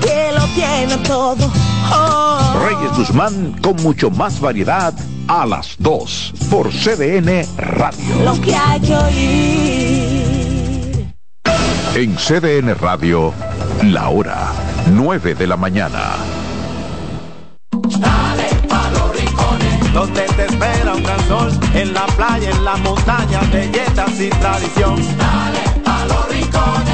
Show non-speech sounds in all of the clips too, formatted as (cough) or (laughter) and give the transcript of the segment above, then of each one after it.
nadie lo tiene todo. Oh. Reyes Guzmán con mucho más variedad a las 2 por CDN Radio. Lo que hay que oír. En CDN Radio, la hora 9 de la mañana. Dale pa' los rincones, donde te espera un gran sol, en la playa, en la montaña, belletas y tradición. Dale pa' los rincones,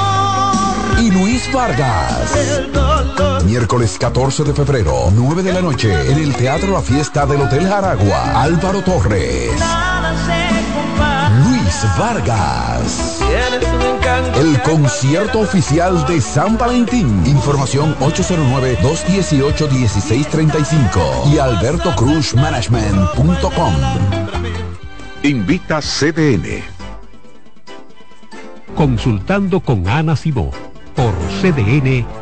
Y Luis Vargas. Miércoles 14 de febrero, 9 de la noche, en el Teatro La Fiesta del Hotel Jaragua. Álvaro Torres. Luis Vargas. El concierto oficial de San Valentín. Información 809-218-1635 y albertocruzmanagement.com. Invita CDN. Consultando con Ana Simó por CDN.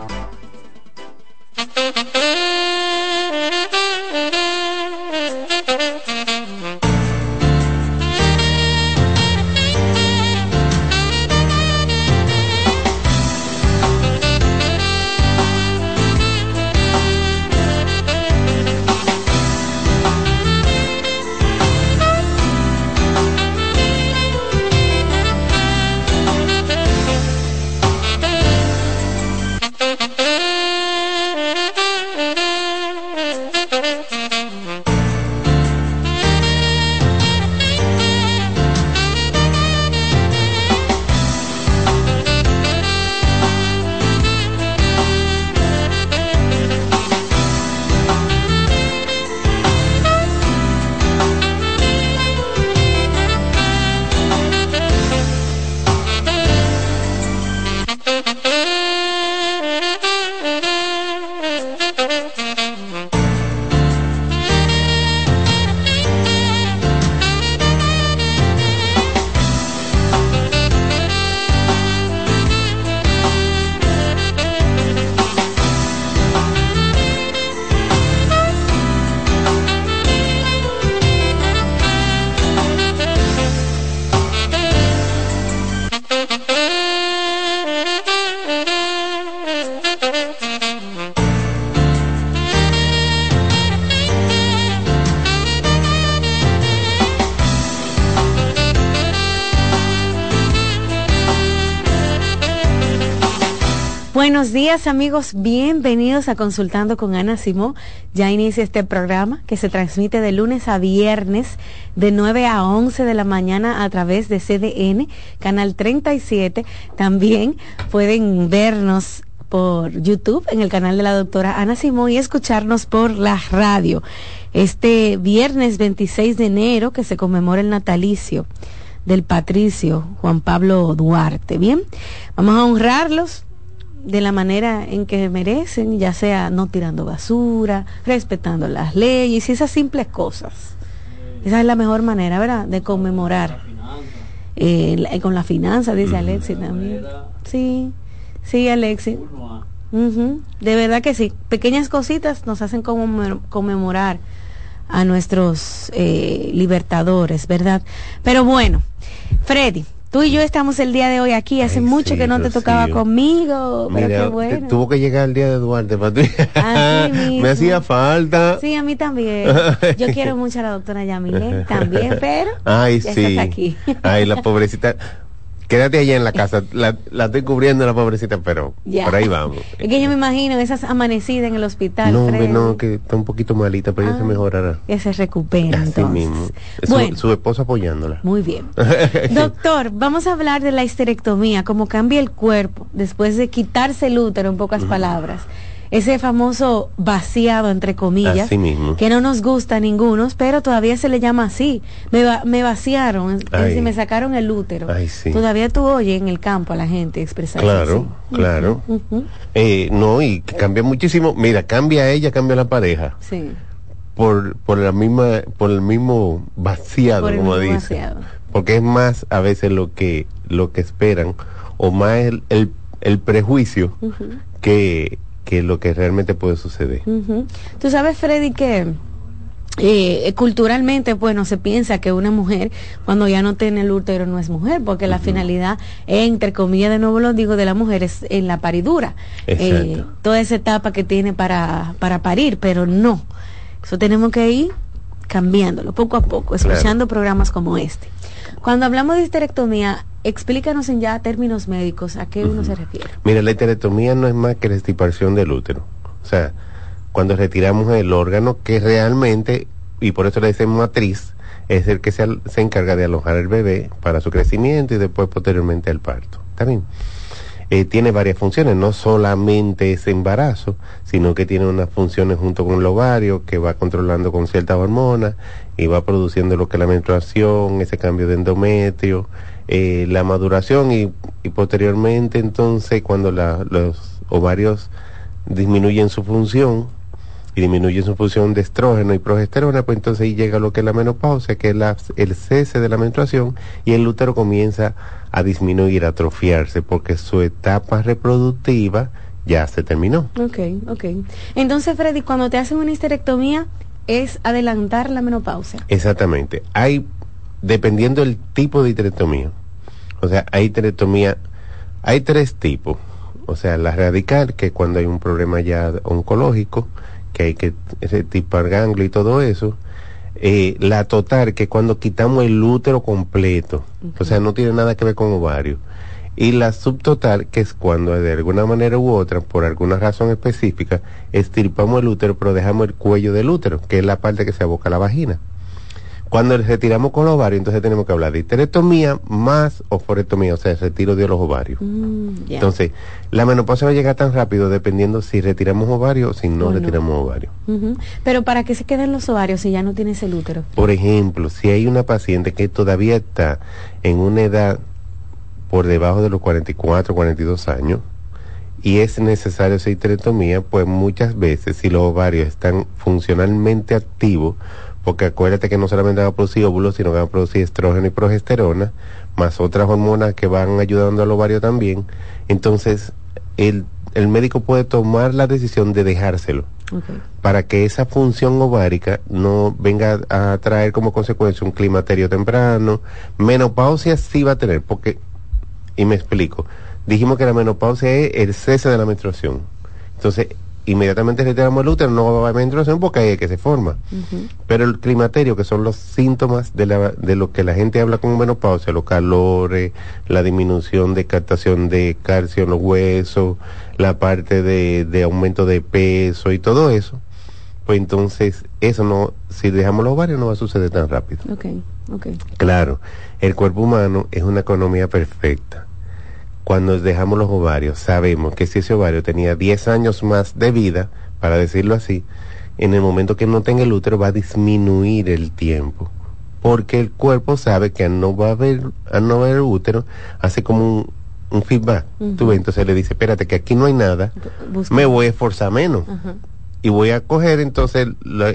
Días amigos, bienvenidos a Consultando con Ana Simó. Ya inicia este programa que se transmite de lunes a viernes de 9 a 11 de la mañana a través de CDN, Canal 37. También pueden vernos por YouTube en el canal de la doctora Ana Simó y escucharnos por la radio. Este viernes 26 de enero que se conmemora el natalicio del patricio Juan Pablo Duarte. Bien, vamos a honrarlos de la manera en que merecen, ya sea no tirando basura, respetando las leyes y esas simples cosas. Esa es la mejor manera, ¿verdad?, de conmemorar. Eh, con la finanza, dice Alexi también. Sí, sí, Alexi. De verdad que sí. Pequeñas cositas nos hacen conmemorar a nuestros eh, libertadores, ¿verdad? Pero bueno, Freddy, Tú y yo estamos el día de hoy aquí. Hace mucho que no te tocaba conmigo, pero qué bueno. Tuvo que llegar el día de Duarte para (laughs) Me hacía falta. Sí, a mí también. Yo quiero mucho a la doctora Yamile también, (laughs) pero Ay, sí. aquí. Ay, la pobrecita. Quédate allá en la casa, la, la estoy cubriendo la pobrecita, pero por ahí vamos. Es que yo me imagino esas amanecidas en el hospital. No, no, que está un poquito malita, pero ella se ah, mejorará. Que se recupera. Así mismo. Bueno, su, esposa apoyándola. Muy bien. (laughs) Doctor, vamos a hablar de la histerectomía, cómo cambia el cuerpo después de quitarse el útero, en pocas palabras. Ese famoso vaciado, entre comillas, que no nos gusta a ninguno, pero todavía se le llama así. Me, me vaciaron, es me sacaron el útero. Todavía tú oyes en el campo a la gente expresar Claro, (laughs) claro. Eh, no, y cambia muchísimo. Mira, cambia ella, cambia la pareja. Sí. Por, por la misma, por el mismo vaciado, como dice. Porque es más a veces lo que, lo que esperan, o más el, el, prejuicio que que lo que realmente puede suceder. Tú sabes, Freddy, que eh, culturalmente, bueno, se piensa que una mujer cuando ya no tiene el útero no es mujer, porque la finalidad, entre comillas, de nuevo lo digo, de la mujer es en la paridura. Eh, toda esa etapa que tiene para, para parir, pero no. Eso tenemos que ir cambiándolo poco a poco, escuchando programas como este. Cuando hablamos de histerectomía, explícanos en ya términos médicos a qué uno se refiere. Mira, la histerectomía no es más que la extirpación del útero. O sea, cuando retiramos el órgano que realmente, y por eso le dicen matriz, es el que se, se encarga de alojar el bebé para su crecimiento y después posteriormente el parto. ¿Está bien? Eh, tiene varias funciones, no solamente ese embarazo, sino que tiene unas funciones junto con el ovario que va controlando con ciertas hormonas y va produciendo lo que es la menstruación, ese cambio de endometrio, eh, la maduración y, posteriormente entonces cuando los ovarios disminuyen su función y disminuyen su función de estrógeno y progesterona, pues entonces ahí llega lo que es la menopausia, que es el cese de la menstruación y el útero comienza a disminuir, a atrofiarse, porque su etapa reproductiva ya se terminó. Ok, ok. Entonces, Freddy, cuando te hacen una histerectomía, es adelantar la menopausia. Exactamente. Hay, dependiendo del tipo de histerectomía, o sea, hay histerectomía, hay tres tipos. O sea, la radical, que cuando hay un problema ya oncológico, que hay que retipar ganglio y todo eso. Eh, la total, que cuando quitamos el útero completo, o sea, no tiene nada que ver con ovario. Y la subtotal, que es cuando de alguna manera u otra, por alguna razón específica, estirpamos el útero, pero dejamos el cuello del útero, que es la parte que se aboca a la vagina. Cuando retiramos con los ovarios, entonces tenemos que hablar de histerectomía más oforectomía, o sea, el retiro de los ovarios. Mm, entonces, la menopausia va a llegar tan rápido dependiendo si retiramos ovarios o si no retiramos ovarios. Pero ¿para qué se quedan los ovarios si ya no tienes el útero? Por ejemplo, si hay una paciente que todavía está en una edad por debajo de los 44, 42 años, y es necesario esa histerectomía, pues muchas veces si los ovarios están funcionalmente activos, porque acuérdate que no solamente van a producir óvulos, sino que van a producir estrógeno y progesterona, más otras hormonas que van ayudando al ovario también. Entonces, el, el médico puede tomar la decisión de dejárselo. Para que esa función ovárica no venga a traer como consecuencia un climaterio temprano. Menopausia sí va a tener, porque, y me explico, dijimos que la menopausia es el cese de la menstruación. Entonces, inmediatamente retiramos el útero, no va a haber menstruación porque ahí es que se forma. Pero el climaterio, que son los síntomas de, la, de lo que la gente habla con menopausia, los calores, la disminución de captación de calcio en los huesos, la parte de, de aumento de peso y todo eso, pues entonces eso no, si dejamos los ovarios no va a suceder tan rápido. Okay, okay. Claro, el cuerpo humano es una economía perfecta cuando dejamos los ovarios, sabemos que si ese ovario tenía 10 años más de vida, para decirlo así, en el momento que no tenga el útero va a disminuir el tiempo. Porque el cuerpo sabe que no va a haber, al no haber útero, hace como un, feedback. Tú entonces le dice, espérate que aquí no hay nada, me voy a esforzar menos y voy a coger entonces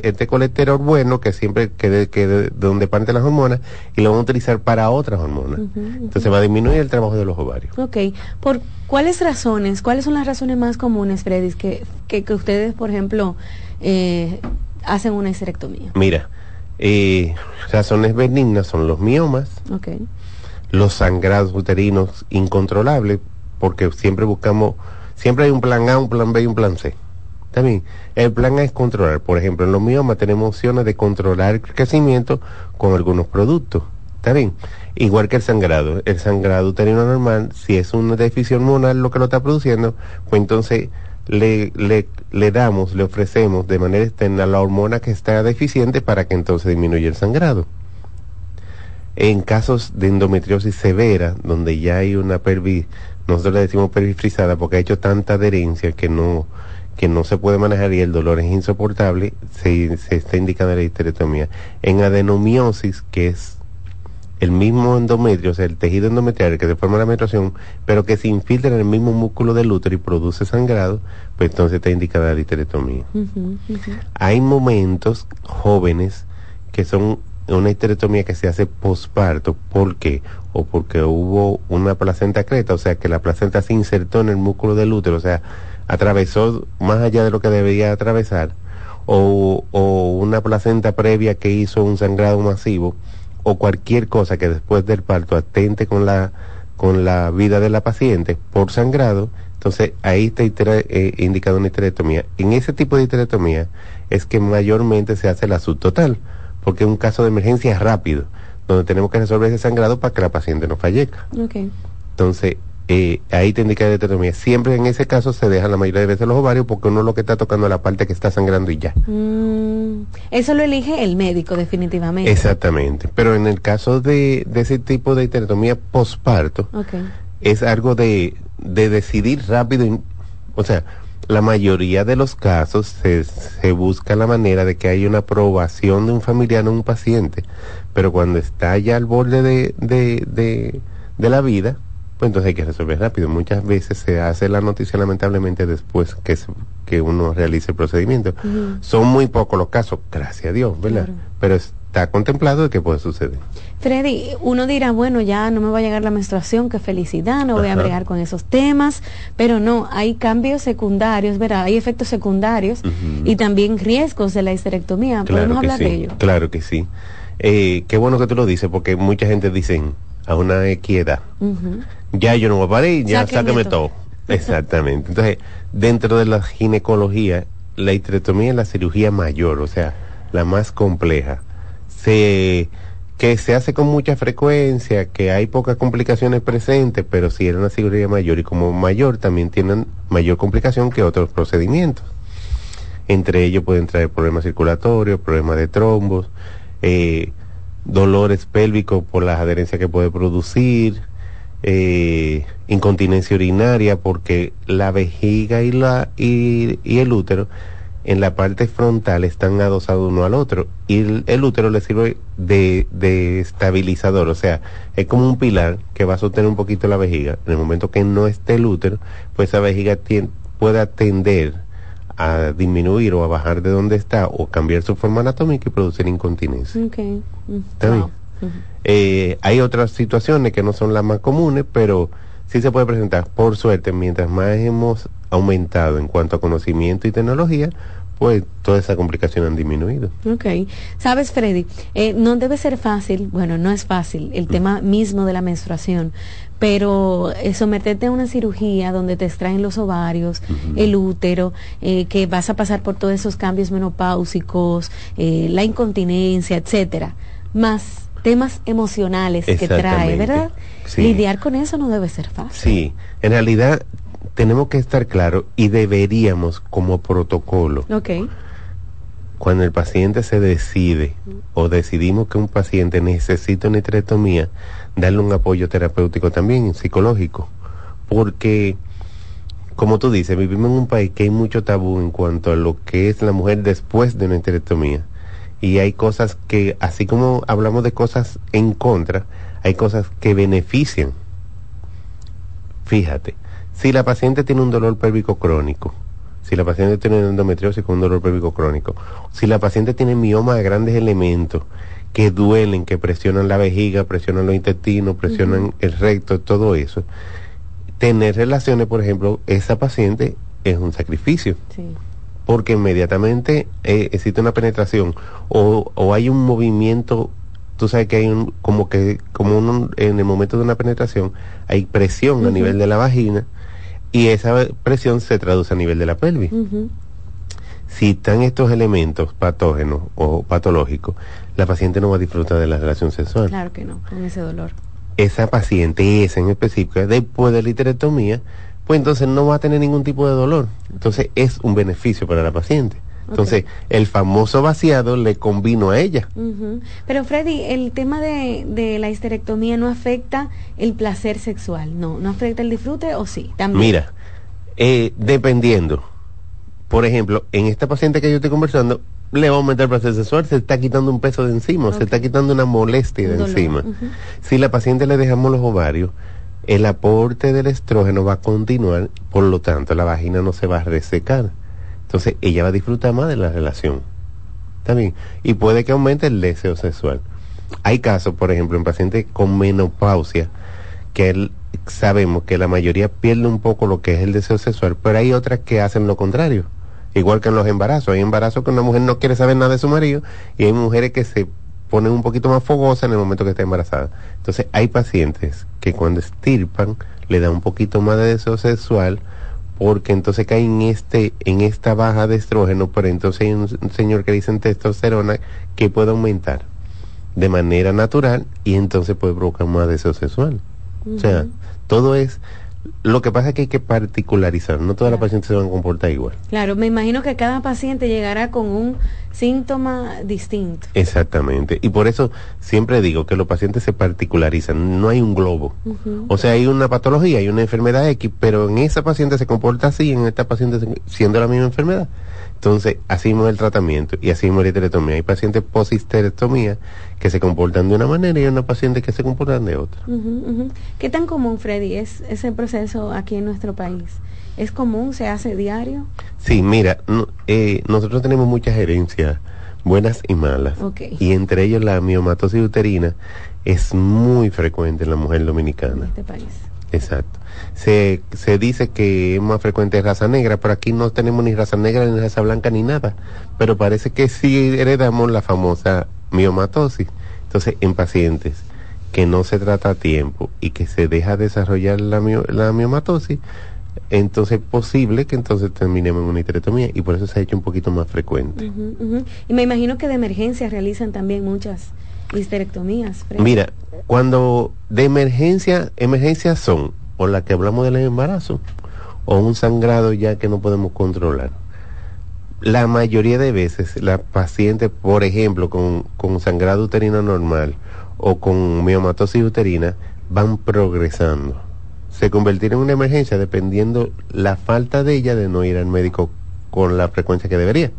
este colesterol bueno que siempre que que de, donde parte las hormonas y lo vamos a utilizar para otras hormonas. Entonces va a disminuir el trabajo de los ovarios. Ok. ¿Por cuáles razones, cuáles son las razones más comunes, Freddy, que, que, ustedes, por ejemplo, eh, hacen una histerectomía? Mira, eh, razones benignas son los miomas, okay. los sangrados uterinos incontrolables, porque siempre buscamos, siempre hay un plan A, un plan B y un plan C. También, el plan es controlar. Por ejemplo, en los miomas tenemos opciones de controlar el crecimiento con algunos productos. ¿Está bien? Igual que el sangrado. El sangrado uterino normal, si es una deficiencia hormonal lo que lo está produciendo, pues entonces le, le, le damos, le ofrecemos de manera externa la hormona que está deficiente para que entonces disminuya el sangrado. En casos de endometriosis severa, donde ya hay una pelvis, nosotros le decimos pelvis frisada porque ha hecho tanta adherencia que no, que no se puede manejar y el dolor es insoportable, se, se está indicando la histerectomía. En adenomiosis, que es el mismo endometrio, o sea, el tejido endometrial que se forma la menstruación, pero que se infiltra en el mismo músculo del útero y produce sangrado, pues entonces está indicada la histerectomía. Hay momentos jóvenes que son una histerectomía que se hace posparto, ¿por qué? O porque hubo una placenta creta, o sea, que la placenta se insertó en el músculo del útero, o sea, atravesó más allá de lo que debería atravesar, o, o una placenta previa que hizo un sangrado masivo, o cualquier cosa que después del parto atente con la, con la vida de la paciente por sangrado, entonces ahí está eh, indicado una histerectomía. En ese tipo de histerectomía es que mayormente se hace la subtotal, porque es un caso de emergencia rápido, donde tenemos que resolver ese sangrado para que la paciente no fallezca. Okay. Entonces, eh, ahí te indica la histerectomía. Siempre en ese caso se dejan la mayoría de veces los ovarios porque uno lo que está tocando es la parte que está sangrando y ya. Mm, eso lo elige el médico definitivamente. Exactamente. Pero en el caso de, de ese tipo de histerectomía posparto, es algo de, de decidir rápido. o sea, la mayoría de los casos se, se busca la manera de que haya una aprobación de un familiar en un paciente. Pero cuando está ya al borde de, de, de, de la vida, pues entonces hay que resolver rápido. Muchas veces se hace la noticia lamentablemente después que, que uno realice el procedimiento. Son muy pocos los casos, gracias a Dios, ¿verdad? Pero está contemplado de que puede suceder. Freddy, uno dirá, bueno, ya no me va a llegar la menstruación, qué felicidad, no voy a bregar con esos temas, pero no, hay cambios secundarios, ¿verdad? Hay efectos secundarios y también riesgos de la histerectomía. ¿Podemos hablar de ello? Claro que sí. Eh, qué bueno que tú lo dices, porque mucha gente dice a una equidad ya yo no voy a parir, ya sáqueme, todo. Exactamente. Entonces, dentro de la ginecología, la histerectomía es la cirugía mayor, o sea, la más compleja. Se que se hace con mucha frecuencia, que hay pocas complicaciones presentes, pero si era una cirugía mayor y como mayor también tienen mayor complicación que otros procedimientos. Entre ellos pueden traer problemas circulatorios, problemas de trombos, eh, dolores pélvicos por las adherencias que puede producir, eh, incontinencia urinaria porque la vejiga y, la, y, el útero en la parte frontal están adosados uno al otro y el, útero le sirve de, de, estabilizador, o sea, es como un pilar que va a sostener un poquito la vejiga. En el momento que no esté el útero, pues esa vejiga puede tender a disminuir o a bajar de donde está o cambiar su forma anatómica y producir incontinencia. Okay. Eh, hay otras situaciones que no son las más comunes, pero sí se puede presentar. Por suerte, mientras más hemos aumentado en cuanto a conocimiento y tecnología, pues toda esa complicación han disminuido. Ok. Sabes, Freddy, eh, no debe ser fácil, bueno, no es fácil el tema mismo de la menstruación, pero eh, someterte a una cirugía donde te extraen los ovarios, el útero, que vas a pasar por todos esos cambios menopáusicos, la incontinencia, etcétera, más temas emocionales que trae, ¿verdad? Lidiar con eso no debe ser fácil. Sí, en realidad tenemos que estar claros y deberíamos como protocolo. Cuando el paciente se decide o decidimos que un paciente necesita una histerectomía, darle un apoyo terapéutico también, psicológico. Porque, como tú dices, vivimos en un país que hay mucho tabú en cuanto a lo que es la mujer después de una histerectomía y hay cosas que, así como hablamos de cosas en contra, hay cosas que benefician. Fíjate, si la paciente tiene un dolor pélvico crónico, si la paciente tiene endometriosis con un dolor pélvico crónico, si la paciente tiene mioma de grandes elementos que duelen, que presionan la vejiga, presionan los intestinos, presionan el recto, todo eso, tener relaciones, por ejemplo, esa paciente es un sacrificio. Sí. Porque inmediatamente eh, existe una penetración o, o, hay un movimiento tú sabes que hay un como que como en el momento de una penetración hay presión a nivel de la vagina y esa presión se traduce a nivel de la pelvis. Si están estos elementos patógenos o patológicos la paciente no va a disfrutar de la relación sexual claro que no con ese dolor esa paciente esa en específico después de la histerectomía pues entonces no va a tener ningún tipo de dolor. Entonces es un beneficio para la paciente. Entonces, el famoso vaciado le convino a ella. Pero Freddy, el tema de, de, la histerectomía no afecta el placer sexual, ¿no? ¿No afecta el disfrute o sí? También. Mira, eh, dependiendo por ejemplo, en esta paciente que yo estoy conversando, le va a aumentar el placer sexual, se está quitando un peso de encima, se está quitando una molestia de encima. Si la paciente le dejamos los ovarios, el aporte del estrógeno va a continuar, por lo tanto la vagina no se va a resecar. Entonces ella va a disfrutar más de la relación. ¿Está bien? Y puede que aumente el deseo sexual. Hay casos, por ejemplo, en pacientes con menopausia, que sabemos que la mayoría pierde un poco lo que es el deseo sexual, pero hay otras que hacen lo contrario. Igual que en los embarazos. Hay embarazos que una mujer no quiere saber nada de su marido y hay mujeres que se ponen un poquito más fogosas en el momento que está embarazada. Entonces hay pacientes que cuando estirpan le da un poquito más de deseo sexual porque entonces cae en este en esta baja de estrógeno, pero entonces hay un, señor que dice en testosterona que puede aumentar de manera natural y entonces puede provocar más deseo sexual. O sea, todo es lo que pasa es que hay que particularizar, no todas las pacientes se van a comportar igual. Claro, me imagino que cada paciente llegará con un síntoma distinto. Exactamente, y por eso siempre digo que los pacientes se particularizan, no hay un globo. O sea, hay una patología, hay una enfermedad X, pero en esa paciente se comporta así, en esta paciente siendo la misma enfermedad. Entonces, así es el tratamiento y así es la histerectomía. Hay pacientes post-histerectomía que se comportan de una manera y hay una paciente que se comportan de otra. ¿Qué tan común, Freddy, es ese proceso aquí en nuestro país? ¿Es común? ¿Se hace diario? Sí, mira, eh, nosotros tenemos muchas herencias, buenas y malas. Y entre ellos la miomatosis uterina es muy frecuente en la mujer dominicana. En este país. Exacto. Se, se dice que es más frecuente raza negra, pero aquí no tenemos ni raza negra, ni raza blanca, ni nada. Pero parece que sí heredamos la famosa miomatosis. Entonces, en pacientes que no se trata a tiempo y que se deja desarrollar la, la miomatosis, entonces es posible que entonces terminemos en una histerectomía y por eso se ha hecho un poquito más frecuente. Y me imagino que de emergencia realizan también muchas histerectomías. Mira, cuando de emergencia, emergencias son o las que hablamos del embarazo o un sangrado ya que no podemos controlar. La mayoría de veces la paciente, por ejemplo, con, con sangrado uterino normal o con miomatosis uterina, van progresando. Se convertirá en una emergencia dependiendo la falta de ella de no ir al médico con la frecuencia que debería.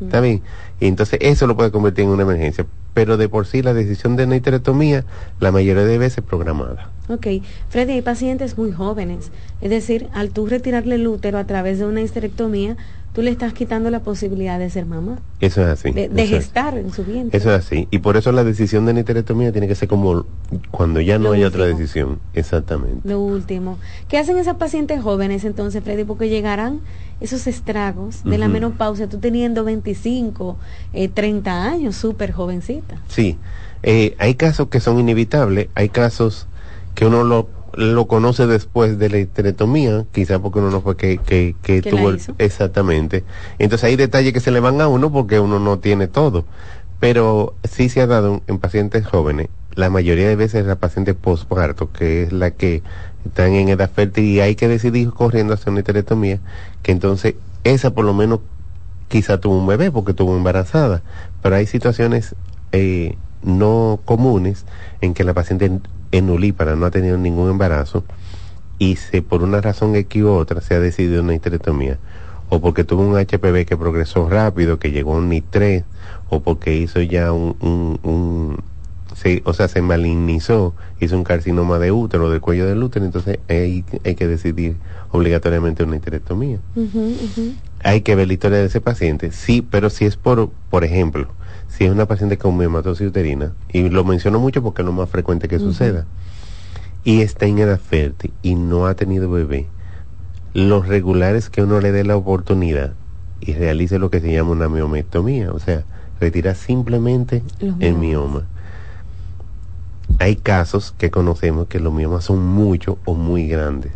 ¿Está bien? Y entonces eso lo puede convertir en una emergencia pero de por sí la decisión de una histerectomía la mayoría de veces programada. Ok, Freddy, hay pacientes muy jóvenes, es decir, al tú retirarle el útero a través de una histerectomía, tú le estás quitando la posibilidad de ser mamá. Eso es así. De, gestar en su vientre. Eso es así. Y por eso la decisión de una histerectomía tiene que ser como cuando ya no hay otra decisión. Exactamente. Lo último. ¿Qué hacen esas pacientes jóvenes entonces, Freddy? Porque llegarán esos estragos de la menopausia, tú teniendo 25, 30 eh, años, súper jovencita. Sí, eh, hay casos que son inevitables, hay casos que uno lo, lo conoce después de la histerectomía, quizá porque uno no fue que, que, que tuvo... exactamente. Entonces hay detalles que se le van a uno porque uno no tiene todo. Pero sí se ha dado en pacientes jóvenes, la mayoría de veces la paciente postparto, que es la que están en edad fértil y hay que decidir corriendo hacer una histerectomía, que entonces esa por lo menos quizá tuvo un bebé porque tuvo embarazada, pero hay situaciones eh, no comunes en que la paciente en ulípara no ha tenido ningún embarazo y se por una razón X u otra se ha decidido una histerectomía o porque tuvo un HPV que progresó rápido, que llegó a un NI3 o porque hizo ya un, un o sea, se malignizó, hizo un carcinoma de útero, del cuello del útero, entonces hay, hay que decidir obligatoriamente una histerectomía. Hay que ver la historia de ese paciente, sí, pero si es por, por ejemplo, si es una paciente con hematosis uterina, y lo menciono mucho porque es lo más frecuente que suceda, y está en edad fértil y no ha tenido bebé, los regulares que uno le dé la oportunidad y realice lo que se llama una miomectomía, o sea, retira simplemente el mioma hay casos que conocemos que los miomas son mucho o muy grandes.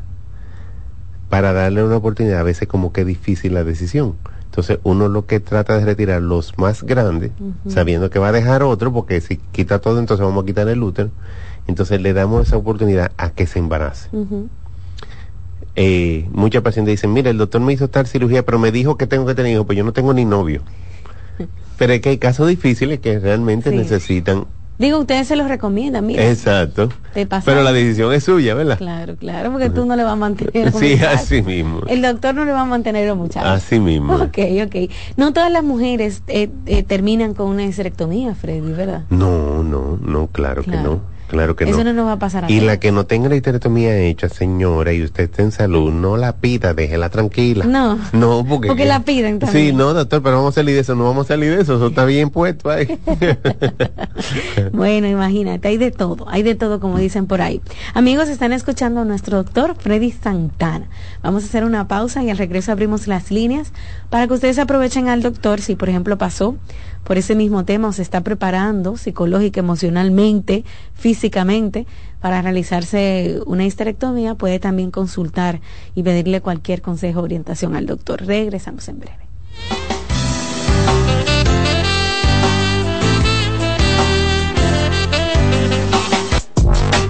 Para darle una oportunidad, a veces como que es difícil la decisión. Entonces uno lo que trata de retirar los más grandes, sabiendo que va a dejar otro, porque si quita todo, entonces vamos a quitar el útero. Entonces le damos esa oportunidad a que se embarace. Eh, muchas pacientes dicen, mira, el doctor me hizo tal cirugía, pero me dijo que tengo que tener hijos, pues yo no tengo ni novio. (laughs) pero es que hay casos difíciles que realmente necesitan Digo, ustedes se los recomiendan, mira. Exacto. Pero la decisión es suya, ¿verdad? Claro, claro, porque tú no le vas a mantener. Sí, así mismo. El doctor no le va a mantener a los muchachos. Así mismo. Ok, ok. No todas las mujeres eh, eh, terminan con una histerectomía, Freddy, ¿verdad? No, no, no, claro, que no. Claro que Eso no. no nos va a pasar a Y la que no tenga la histerectomía hecha, señora, y usted está en salud, no la pida, déjela tranquila. No. No, porque... Porque la piden también. Sí, no, doctor, pero vamos a salir de eso, no vamos a salir de eso, eso está bien puesto ahí. (laughs) Bueno, imagínate, hay de todo, hay de todo como dicen por ahí. Amigos, están escuchando a nuestro doctor Freddy Santana. Vamos a hacer una pausa y al regreso abrimos las líneas para que ustedes aprovechen al doctor si, por ejemplo, pasó por ese mismo tema se está preparando psicológica, emocionalmente, físicamente para realizarse una histerectomía, puede también consultar y pedirle cualquier consejo o orientación al doctor. Regresamos en breve.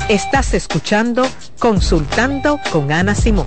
Estás escuchando Consultando con Ana Simón.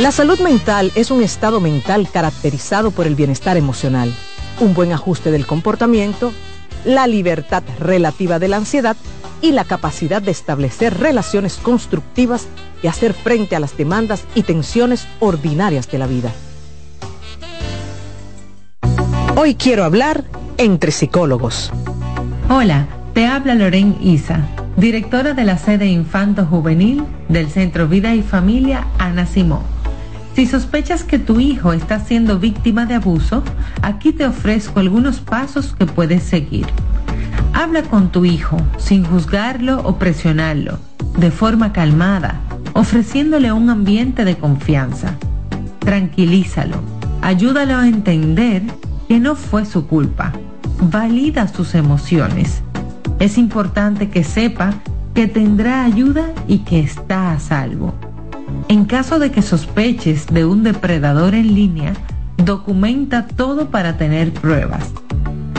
La salud mental es un estado mental caracterizado por el bienestar emocional, un buen ajuste del comportamiento, la libertad relativa de la ansiedad y la capacidad de establecer relaciones constructivas y hacer frente a las demandas y tensiones ordinarias de la vida. Hoy quiero hablar entre psicólogos. Hola, te habla Loren Isa, directora de la sede Infanto Juvenil del Centro Vida y Familia Ana Simón. Si sospechas que tu hijo está siendo víctima de abuso, aquí te ofrezco algunos pasos que puedes seguir. Habla con tu hijo sin juzgarlo o presionarlo, de forma calmada, ofreciéndole un ambiente de confianza. Tranquilízalo, ayúdalo a entender que no fue su culpa. Valida sus emociones. Es importante que sepa que tendrá ayuda y que está a salvo. En caso de que sospeches de un depredador en línea, documenta todo para tener pruebas.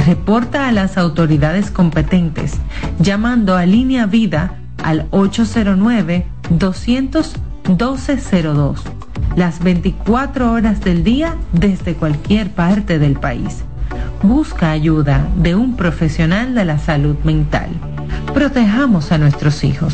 Reporta a las autoridades competentes llamando a Línea Vida al 809-200-1202 las 24 horas del día desde cualquier parte del país. Busca ayuda de un profesional de la salud mental. Protejamos a nuestros hijos.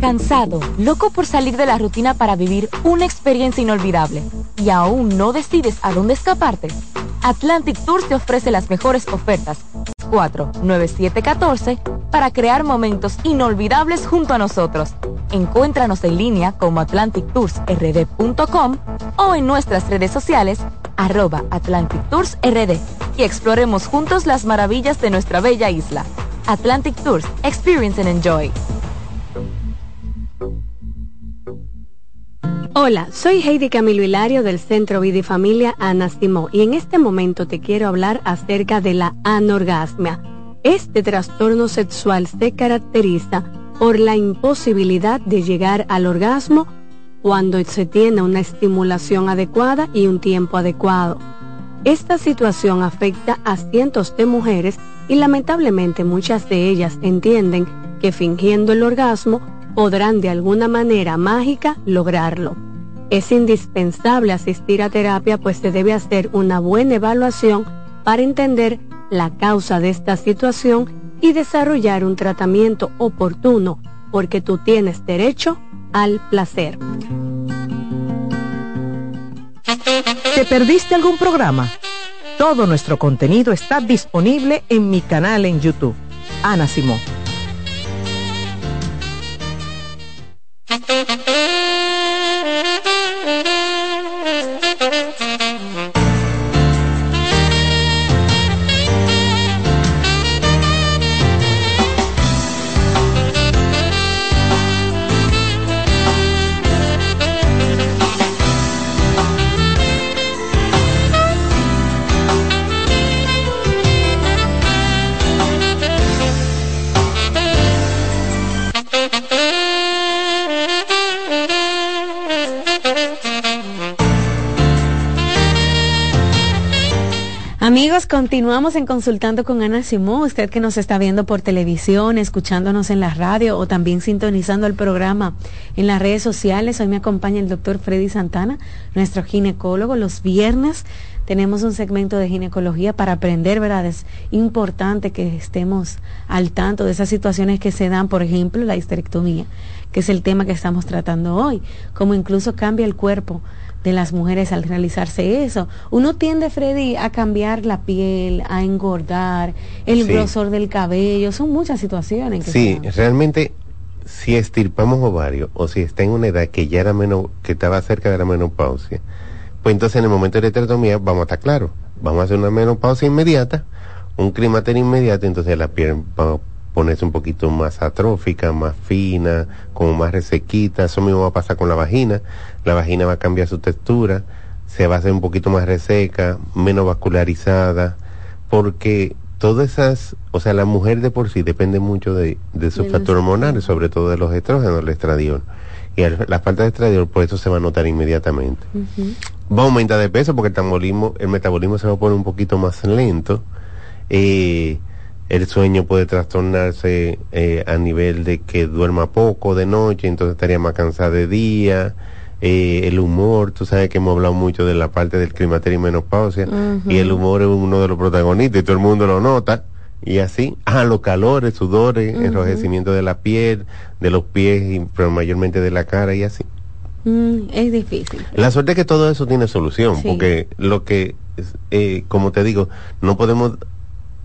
Cansado, loco por salir de la rutina para vivir una experiencia inolvidable y aún no decides a dónde escaparte. Atlantic Tours te ofrece las mejores ofertas 49714 para crear momentos inolvidables junto a nosotros. Encuéntranos en línea como atlantictoursrd.com o en nuestras redes sociales arroba Atlantic Tours RD y exploremos juntos las maravillas de nuestra bella isla. Atlantic Tours, experience and enjoy. Hola, soy Heidi Camilo Hilario del Centro Vida y Familia Ana Simó y en este momento te quiero hablar acerca de la anorgasmia. Este trastorno sexual se caracteriza por la imposibilidad de llegar al orgasmo cuando se tiene una estimulación adecuada y un tiempo adecuado. Esta situación afecta a cientos de mujeres y lamentablemente muchas de ellas entienden que fingiendo el orgasmo podrán de alguna manera mágica lograrlo. Es indispensable asistir a terapia pues se debe hacer una buena evaluación para entender la causa de esta situación y desarrollar un tratamiento oportuno porque tú tienes derecho al placer. ¿Te perdiste algún programa? Todo nuestro contenido está disponible en mi canal en YouTube, Ana Simón. Thank you. Continuamos en Consultando con Ana Simón. Usted que nos está viendo por televisión, escuchándonos en la radio o también sintonizando el programa en las redes sociales. Hoy me acompaña el doctor Freddy Santana, nuestro ginecólogo. Los viernes tenemos un segmento de ginecología para aprender, ¿verdad? Es importante que estemos al tanto de esas situaciones que se dan, por ejemplo, la histerectomía, que es el tema que estamos tratando hoy, como incluso cambia el cuerpo de las mujeres al realizarse eso. Uno tiende, Freddy, a cambiar la piel, a engordar, el grosor del cabello, son muchas situaciones. Que sí, realmente si estirpamos ovario o si está en una edad que ya era menos, que estaba cerca de la menopausia, pues entonces en el momento de la histerectomía vamos a estar claros, vamos a hacer una menopausia inmediata, un climaterio inmediato, entonces la piel va ponerse un poquito más atrófica, más fina, como más resequita. Eso mismo va a pasar con la vagina. La vagina va a cambiar su textura, se va a hacer un poquito más reseca, menos vascularizada, porque todas esas, o sea, la mujer de por sí depende mucho de, de sus factores hormonales, sobre todo de los estrógenos, el estradiol. Y la falta de estradiol, por eso se va a notar inmediatamente. Va a aumentar de peso porque el metabolismo, el metabolismo se va a poner un poquito más lento. Eh, el sueño puede trastornarse eh, a nivel de que duerma poco de noche, entonces estaría más cansada de día. Eh, el humor, tú sabes que hemos hablado mucho de la parte del climaterio y menopausia, y el humor es uno de los protagonistas y todo el mundo lo nota. Y así, ah, los calores, sudores, enrojecimiento de la piel, de los pies, y, pero mayormente de la cara y así. Mm, es difícil. La suerte es que todo eso tiene solución, porque lo que, eh, como te digo, no podemos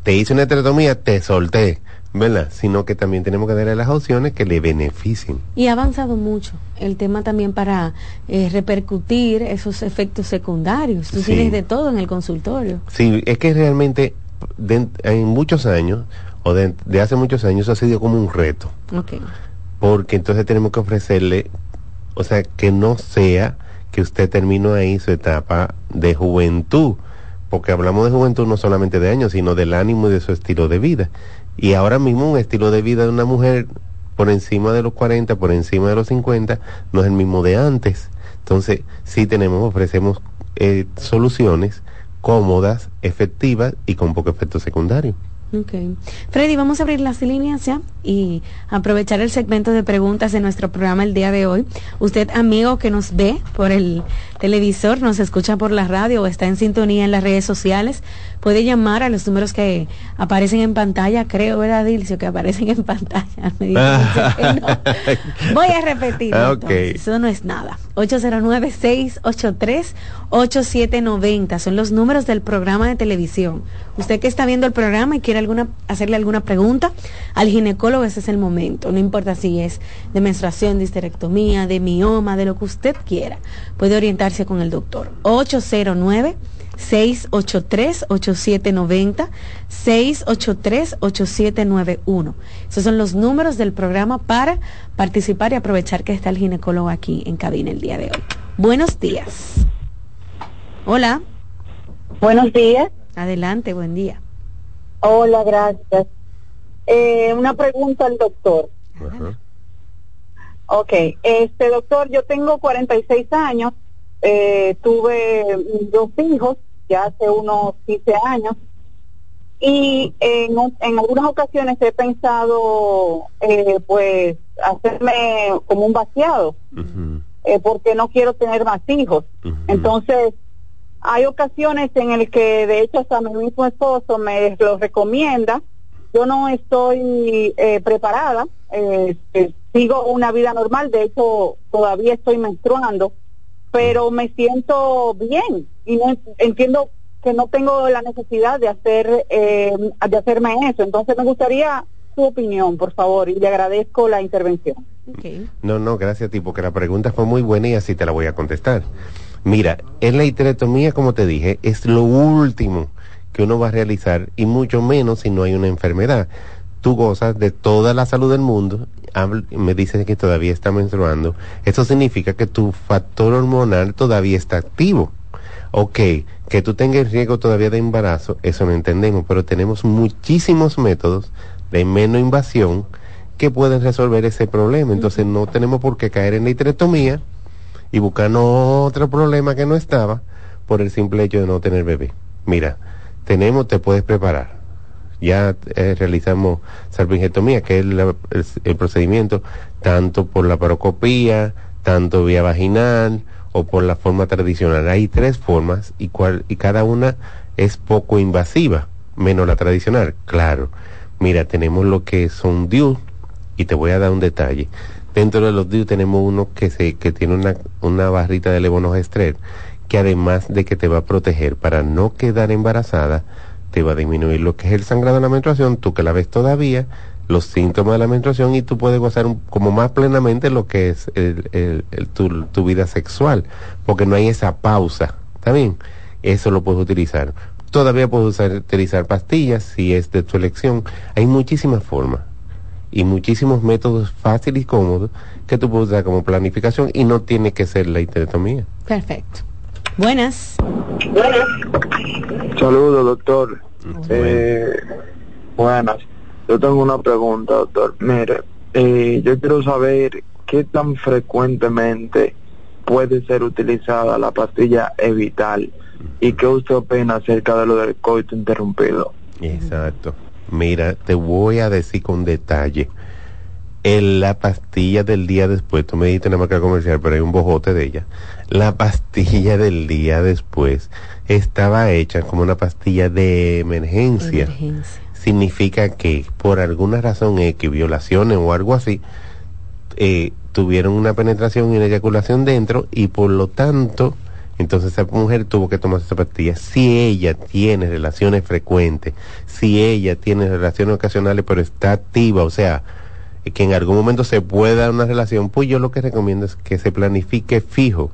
te hice una estereotomía, te solté, ¿verdad? Sino que también tenemos que darle las opciones que le beneficien. Y ha avanzado mucho el tema también para eh, repercutir esos efectos secundarios. Tú tienes de todo en el consultorio. Sí, es que realmente en muchos años, o de, hace muchos años, ha sido como un reto. Okay. Porque entonces tenemos que ofrecerle, o sea, que no sea que usted terminó ahí su etapa de juventud porque hablamos de juventud no solamente de años, sino del ánimo y de su estilo de vida. Y ahora mismo un estilo de vida de una mujer por encima de los 40, por encima de los 50, no es el mismo de antes. Entonces, sí tenemos, ofrecemos eh, soluciones cómodas, efectivas y con poco efecto secundario. Ok. Freddy, vamos a abrir las líneas ya y aprovechar el segmento de preguntas de nuestro programa el día de hoy. Usted, amigo que nos ve por el televisor, nos escucha por la radio o está en sintonía en las redes sociales, puede llamar a los números que aparecen en pantalla, creo, ¿verdad, Dilcio? Que aparecen en (laughs) pantalla. (laughs) Voy a repetir. Ah, Eso no es nada. 809-683-8790 son los números del programa de televisión. Usted que está viendo el programa y quiere alguna, hacerle alguna pregunta al ginecólogo, ese es el momento. No importa si es de menstruación, de histerectomía, de mioma, de lo que usted quiera. Puede orientarse con el doctor. 809 683-8790, 683-8791. Esos son los números del programa para participar y aprovechar que está el ginecólogo aquí en cabina el día de hoy. Buenos días. Hola. Buenos días. Adelante, buen día. Hola, gracias. Eh, una pregunta al doctor. Ok, este doctor, yo tengo 46 años, eh, tuve dos hijos ya hace unos 15 años. Y en, en algunas ocasiones he pensado, eh, pues, hacerme como un vaciado, eh, porque no quiero tener más hijos. Entonces, hay ocasiones en el que, de hecho, hasta mi mismo esposo me lo recomienda. Yo no estoy eh, preparada, sigo una vida normal, de hecho, todavía estoy menstruando pero me siento bien y no entiendo que no tengo la necesidad de hacer eh, de hacerme eso. Entonces me gustaría su opinión por favor y le agradezco la intervención. No no gracias a ti porque la pregunta fue muy buena y así te la voy a contestar mira en la histerectomía como te dije es lo último que uno va a realizar y mucho menos si no hay una enfermedad tú gozas de toda la salud del mundo, me dices que todavía está menstruando, eso significa que tu factor hormonal todavía está activo. Ok, que tú tengas riesgo todavía de embarazo, eso no entendemos, pero tenemos muchísimos métodos de menos invasión que pueden resolver ese problema. Entonces no tenemos por qué caer en la histerectomía y buscar otro problema que no estaba por el simple hecho de no tener bebé. Mira, tenemos, te puedes preparar. Ya eh, realizamos salpingetomía, que es la- el, procedimiento tanto por la parocopía, tanto vía vaginal o por la forma tradicional. Hay tres formas y, cual, y cada una es poco invasiva, menos la tradicional. Claro, mira, tenemos lo que son DIU y te voy a dar un detalle. Dentro de los DIU tenemos uno que, se, que tiene una, una barrita de levonorgestrel que además de que te va a proteger para no quedar embarazada, te va a disminuir lo que es el sangrado de la menstruación, tú que la ves todavía, los síntomas de la menstruación y tú puedes gozar como más plenamente lo que es el, tu, tu vida sexual, porque no hay esa pausa, ¿está bien? Eso lo puedes utilizar. Todavía puedes utilizar pastillas si es de tu elección. Hay muchísimas formas y muchísimos métodos fáciles y cómodos que tú puedes usar como planificación y no tiene que ser la histerectomía. Perfecto. Buenas. Saludos, doctor. Eh, buenas. Yo tengo una pregunta, doctor. Mire, eh, yo quiero saber qué tan frecuentemente puede ser utilizada la pastilla Evital y qué usted opina acerca de lo del coito interrumpido. Exacto. Mira, te voy a decir con detalle. En la pastilla del día después, tú me dijiste una marca comercial, pero hay un bojote de ella. La pastilla del día después estaba hecha como una pastilla de emergencia. Significa que por alguna razón X, violaciones o algo así, eh, tuvieron una penetración y una eyaculación dentro y por lo tanto, entonces esa mujer tuvo que tomar esa pastilla. Si ella tiene relaciones frecuentes, si ella tiene relaciones ocasionales pero está activa, o sea, que en algún momento se pueda dar una relación, pues yo lo que recomiendo es que se planifique fijo.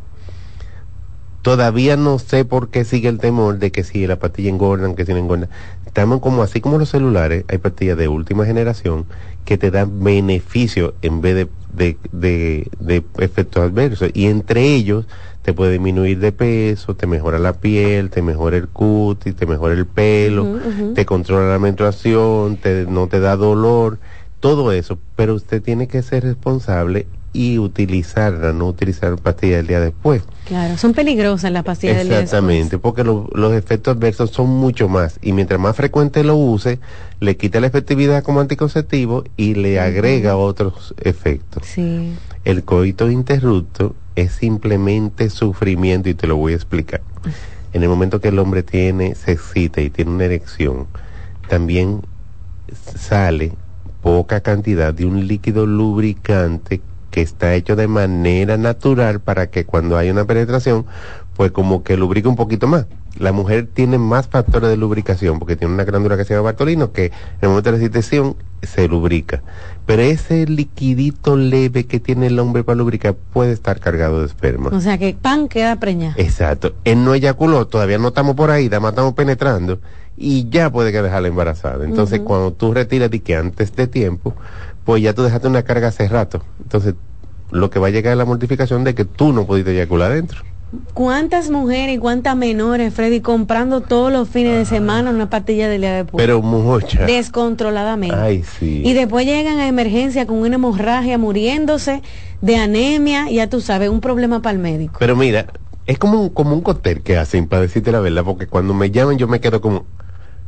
Todavía no sé por qué sigue el temor de que si la pastilla engordan, que si no engordan. Estamos como así como los celulares, hay pastillas de última generación que te dan beneficio en vez de, de, de, de efectos adversos. Y entre ellos te puede disminuir de peso, te mejora la piel, te mejora el cutis, te mejora el pelo, te controla la menstruación, te, no te da dolor, todo eso. Pero usted tiene que ser responsable y utilizarla, no utilizar pastillas el día después. Claro, son peligrosas las pastillas del día después. Exactamente, porque lo- los efectos adversos son mucho más y mientras más frecuente lo use, le quita la efectividad como anticonceptivo y le agrega otros efectos. Sí. El coito interrupto es simplemente sufrimiento y te lo voy a explicar. (laughs) En el momento que el hombre tiene, se excita y tiene una erección, también sale poca cantidad de un líquido lubricante que está hecho de manera natural para que cuando hay una penetración, pues como que lubrique un poquito más. La mujer tiene más factores de lubricación porque tiene una glándula que se llama Bartolino que en el momento de la excitación se lubrica. Pero ese liquidito leve que tiene el hombre para lubricar puede estar cargado de esperma. O sea que pan queda preñado. Exacto. Él no eyaculó, todavía no estamos por ahí, nada más estamos penetrando y ya puede que dejarla embarazada. Entonces, cuando tú retiras de que antes de tiempo, pues ya tú dejaste una carga hace rato. Entonces, lo que va a llegar es la mortificación de que tú no pudiste eyacular dentro. ¿Cuántas mujeres y cuántas menores, Freddy, comprando todos los fines de semana una pastilla del día después? Pero mucha. Descontroladamente. Ay, sí. Y después llegan a emergencia con una hemorragia muriéndose de anemia, ya tú sabes, un problema para el médico. Pero mira, es como un, como un cóctel que hacen, para decirte la verdad, porque cuando me llaman yo me quedo como,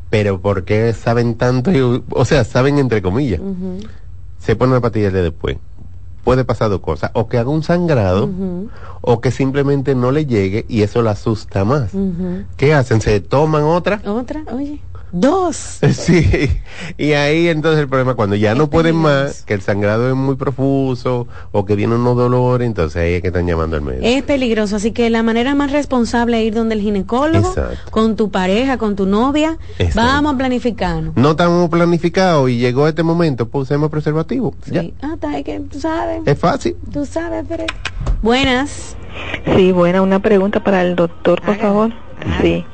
pero ¿por qué saben tanto? Y, o sea, saben entre comillas. Ujú, Se pone una pastilla de después. Puede pasar dos cosas, o que haga un sangrado, o que simplemente no le llegue y eso la asusta más. ¿Qué hacen? ¿Se toman otra? Otra, oye. Dos. (laughs) Sí, y ahí entonces el problema cuando ya no pueden más, que el sangrado es muy profuso o que vienen unos dolores, entonces ahí es que están llamando al médico. Es peligroso, así que la manera más responsable es ir donde el ginecólogo, Exacto. con tu pareja, con tu novia. Exacto. Vamos a planificarnos. No estamos planificados y llegó este momento, pues usemos preservativo. Ya. Ah, está, es que tú sabes. Es fácil. Tú sabes, pero... Buenas. Sí, buena, una pregunta para el doctor, por favor. Sí.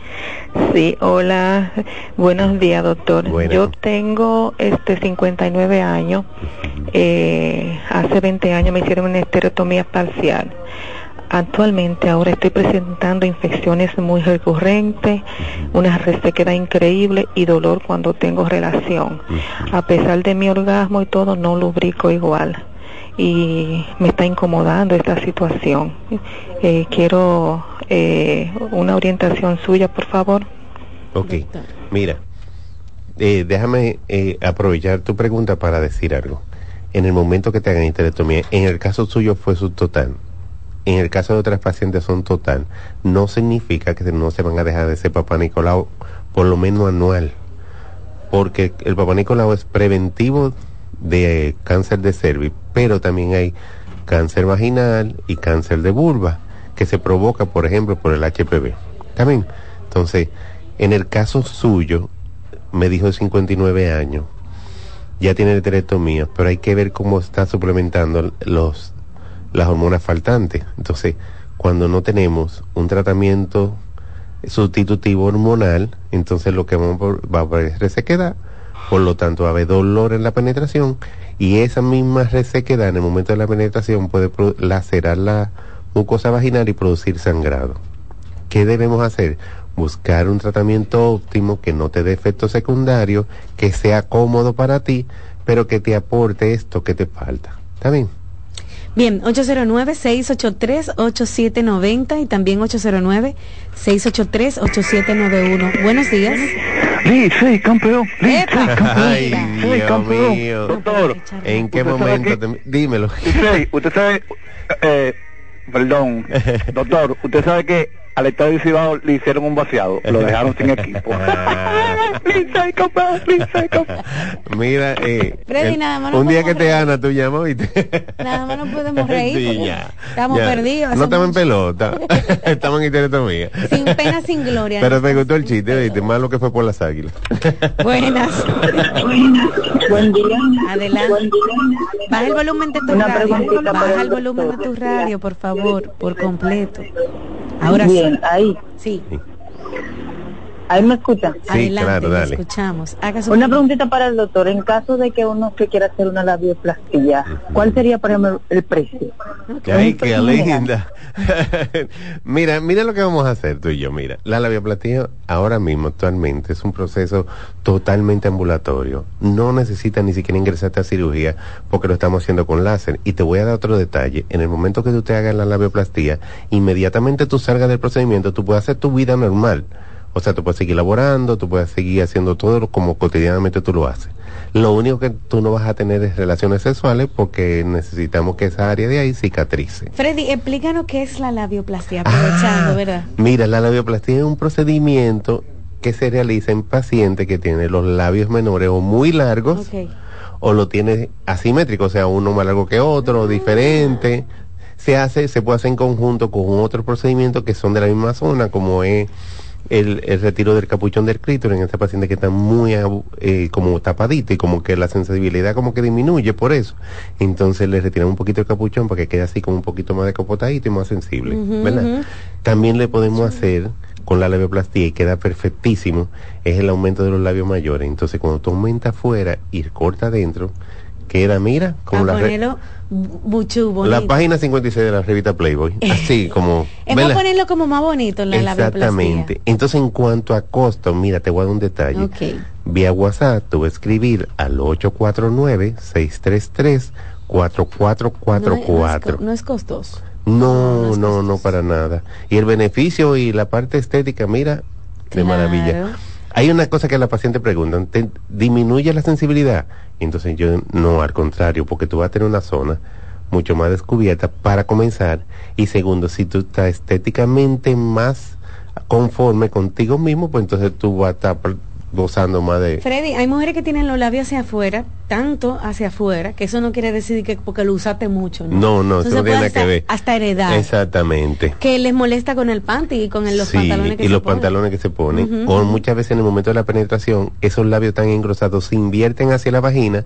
Sí, hola. Buenos días, doctor. Yo tengo este 59 años. Eh, hace 20 años me hicieron una estereotomía parcial. Actualmente ahora estoy presentando infecciones muy recurrentes, una resequedad increíble y dolor cuando tengo relación. A pesar de mi orgasmo y todo, no lubrico igual. Y me está incomodando esta situación. Eh, quiero eh, una orientación suya, por favor. Ok, mira, eh, déjame eh, aprovechar tu pregunta para decir algo. En el momento que te hagan histerectomía, en el caso suyo fue subtotal, en el caso de otras pacientes son total, no significa que no se van a dejar de ser papá Nicolau por lo menos anual, porque el papá Nicolau es preventivo de cáncer de cervix, pero también hay cáncer vaginal y cáncer de vulva, que se provoca, por ejemplo, por el HPV. También. Entonces, en el caso suyo, me dijo de 59 años, ya tiene esterectomía, pero hay que ver cómo está suplementando los, las hormonas faltantes. Entonces, cuando no tenemos un tratamiento sustitutivo hormonal, entonces lo que va a haber resequedad, por lo tanto va a haber dolor en la penetración y esa misma resequedad en el momento de la penetración puede lacerar la mucosa vaginal y producir sangrado. ¿Qué debemos hacer? Buscar un tratamiento óptimo que no te dé efectos secundarios, que sea cómodo para ti, pero que te aporte esto que te falta. ¿Está bien? Bien, 809-683-8790 y también 809-683-8791. Buenos días. Sí, sí, campeón. Sí, campeón. Ay, Dios mío. Doctor. ¿En qué momento? Te... Dímelo. Sí, usted sabe, eh, perdón, (laughs) doctor, usted sabe que al Estadio Cibao le hicieron un vaciado, lo dejaron sin equipo. (laughs) (laughs) Mira, eh, Freddy, el- nada más un día que te gana, tú llamas, ¿viste? Nada más no podemos reír. Sí, ya, Estamos ya. perdidos. No estamos en pelota, (laughs) estamos en histerectomía. Sin pena, sin gloria. Pero me gustó el chiste, ¿viste? Más lo que fue por las águilas. Buenas. Buen día. Adelante. Baja el volumen de tu Una radio. Baja el volumen de tu radio, por favor, por completo. Ahora Bien, sí. Ahí. Sí. Ahí me escuchan. Adelante, le escuchamos. Haga su Una preguntita para el doctor. En caso de que uno se quiera hacer una labioplastía, ¿cuál sería, por ejemplo, el precio? Ay, qué linda. mira, mira lo que vamos a hacer tú y yo. Mira, la labioplastía ahora mismo, actualmente, es un proceso totalmente ambulatorio. No necesita ni siquiera ingresarte a cirugía porque lo estamos haciendo con láser. Y te voy a dar otro detalle. En el momento que tú te hagas la labioplastía, inmediatamente tú salgas del procedimiento, tú puedes hacer tu vida normal. O sea, tú puedes seguir laborando, tú puedes seguir haciendo todo lo como cotidianamente tú lo haces. Lo único que tú no vas a tener es relaciones sexuales porque necesitamos que esa área de ahí cicatrice. Freddy, explícanos qué es la labioplastia, aprovechando, Ah. ¿verdad? Mira, la labioplastía es un procedimiento que se realiza en pacientes que tienen los labios menores o muy largos o lo tiene asimétrico, o sea, uno más largo que otro, o diferente. Se hace, se puede hacer en conjunto con otros procedimientos que son de la misma zona, como es el, el retiro del capuchón del clítoris en ese paciente que está muy eh, como tapadito y como que la sensibilidad como que disminuye por eso. Entonces le retiran un poquito el capuchón para que quede así como un poquito más decapotadito y más sensible, ¿verdad? También le podemos hacer con la labioplastía y queda perfectísimo, es el aumento de los labios mayores. Entonces cuando tú aumentas afuera y corta adentro, queda, mira, como a la, re- ponerlo bu- buchú, bonito. la página 56 de la revista Playboy. (laughs) Así como... Es para ponerlo como más bonito en la. Exactamente. Entonces, en cuanto a costo, mira, te voy a dar un detalle. Ok. Vía WhatsApp, tú vas a escribir al 849-633-4444. No es costoso. No, no, no, para nada. Y el beneficio y la parte estética, mira, de Claro. maravilla. Hay una cosa que la paciente pregunta, ¿te disminuye la sensibilidad? Entonces yo, no, al contrario, porque tú vas a tener una zona mucho más descubierta para comenzar. Y segundo, si tú estás estéticamente más conforme contigo mismo, pues entonces tú vas a estar gozando más de... Freddy, hay mujeres que tienen los labios hacia afuera, tanto hacia afuera, que eso no quiere decir que porque lo usaste mucho, ¿no? No, no, eso no tiene nada que ver. Hasta heredar. Exactamente. Que les molesta con el panty y con el- los Sí, pantalones que y se los ponen. pantalones que se ponen. O muchas veces en el momento de la penetración, esos labios tan engrosados se invierten hacia la vagina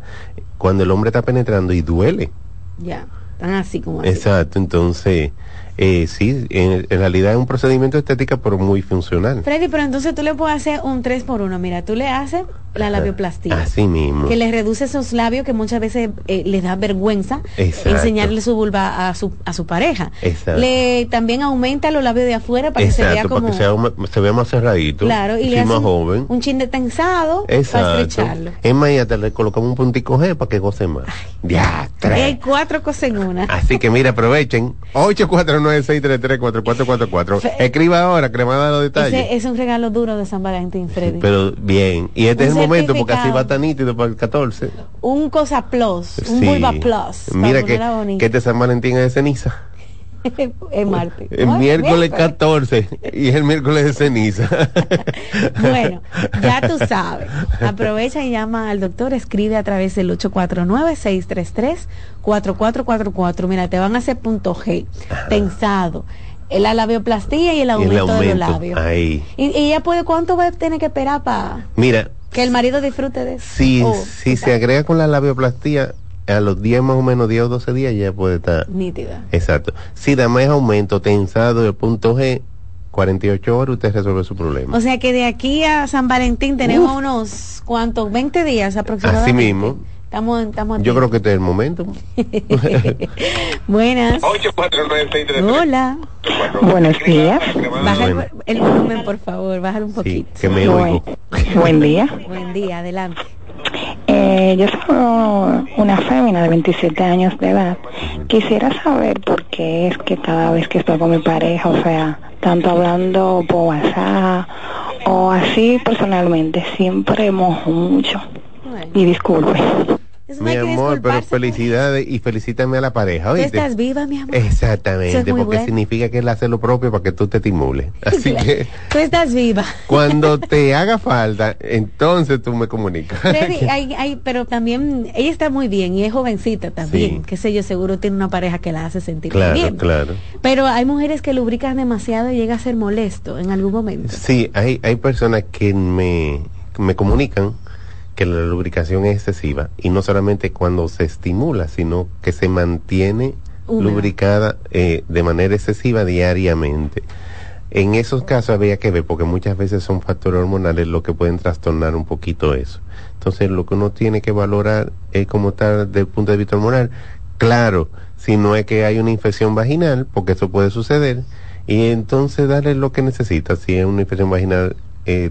cuando el hombre está penetrando y duele. Ya, están así como así. Exacto, entonces, eh, sí, en, en realidad es un procedimiento estético, pero muy funcional. Freddy, pero entonces tú le puedes hacer un 3 por 1 Mira, tú le haces la labioplastia. Así mismo. Que le reduce esos labios que muchas veces eh, les da vergüenza Exacto. enseñarle su vulva a su, a su pareja. Exacto. Le también aumenta los labios de afuera para que se vea como... para que sea un- se vea más cerradito. Claro, y le más hacen joven. un chin de tensado para estrecharlo. Es más, ya te le colocamos un puntico G para que goce más. Ya, Hay cuatro cosas en una. Así que mira, aprovechen. 849 809-633-4444. Escriba ahora, que le manda los detalles. Ese es un regalo duro de San Valentín, Freddy. Pero bien, y este Un es el momento porque así va tan nítido para el 14. Un cosa plus, un Sí. vulva plus. Mira que, que este San Valentín es de ceniza. (laughs) es martes. El miércoles miércoles. 14 y el miércoles de ceniza. (laughs) Bueno, ya tú sabes. Aprovecha y llama al doctor, escribe a través del 849-633-4444. Mira, te van a hacer punto G, tensado, la labioplastía y el Y el aumento, de los aumento. labios. Ahí. Y, y ella puede, ¿cuánto va a tener que esperar para Mira, que el marido disfrute de eso? si, Oh, si se agrega con la labioplastía, a los 10 más o menos, 10 o 12 días ya puede estar. Nítida. Exacto. Si da más aumento tensado del punto G, 48 horas usted resuelve su problema. O sea que de aquí a San Valentín tenemos unos, ¿cuántos? 20 días aproximadamente. Así mismo. Estamos, estamos Yo tiempo. creo que este es el momento. (laughs) Buenas. Hola. Buenos días. Baja el, el volumen, por favor, bájalo un poquito. que me oigo. Buen día. Buen día, adelante. Eh, yo soy una fémina de 27 años de edad. Quisiera saber por qué es que cada vez que estoy con mi pareja, o sea, tanto hablando por WhatsApp o así personalmente, siempre mojo mucho. Y disculpe. Mi amor, pero felicidades y felicítame a la pareja. ¿Tú ¿oíste? estás viva, mi amor? Exactamente, es porque bueno. significa que él hace lo propio para que tú te estimules. (laughs) Así que Tú estás viva. cuando (laughs) te haga falta, entonces tú me comunicas. Freddy, (laughs) hay, hay, pero también ella está muy bien y es jovencita también. Sí. Qué sé yo, seguro tiene una pareja que la hace sentir claro, bien. claro. Pero hay mujeres que lubrican demasiado y llega a ser molesto en algún momento. Sí, hay, hay personas que me, me comunican que la lubricación es excesiva y no solamente cuando se estimula, sino que se mantiene lubricada eh, de manera excesiva diariamente. En esos casos habría que ver, porque muchas veces son factores hormonales lo que pueden trastornar un poquito eso. Entonces, lo que uno tiene que valorar es como tal desde el punto de vista hormonal. Claro, si no es que hay una infección vaginal, porque eso puede suceder, y entonces darle lo que necesita. Si es una infección vaginal, eh,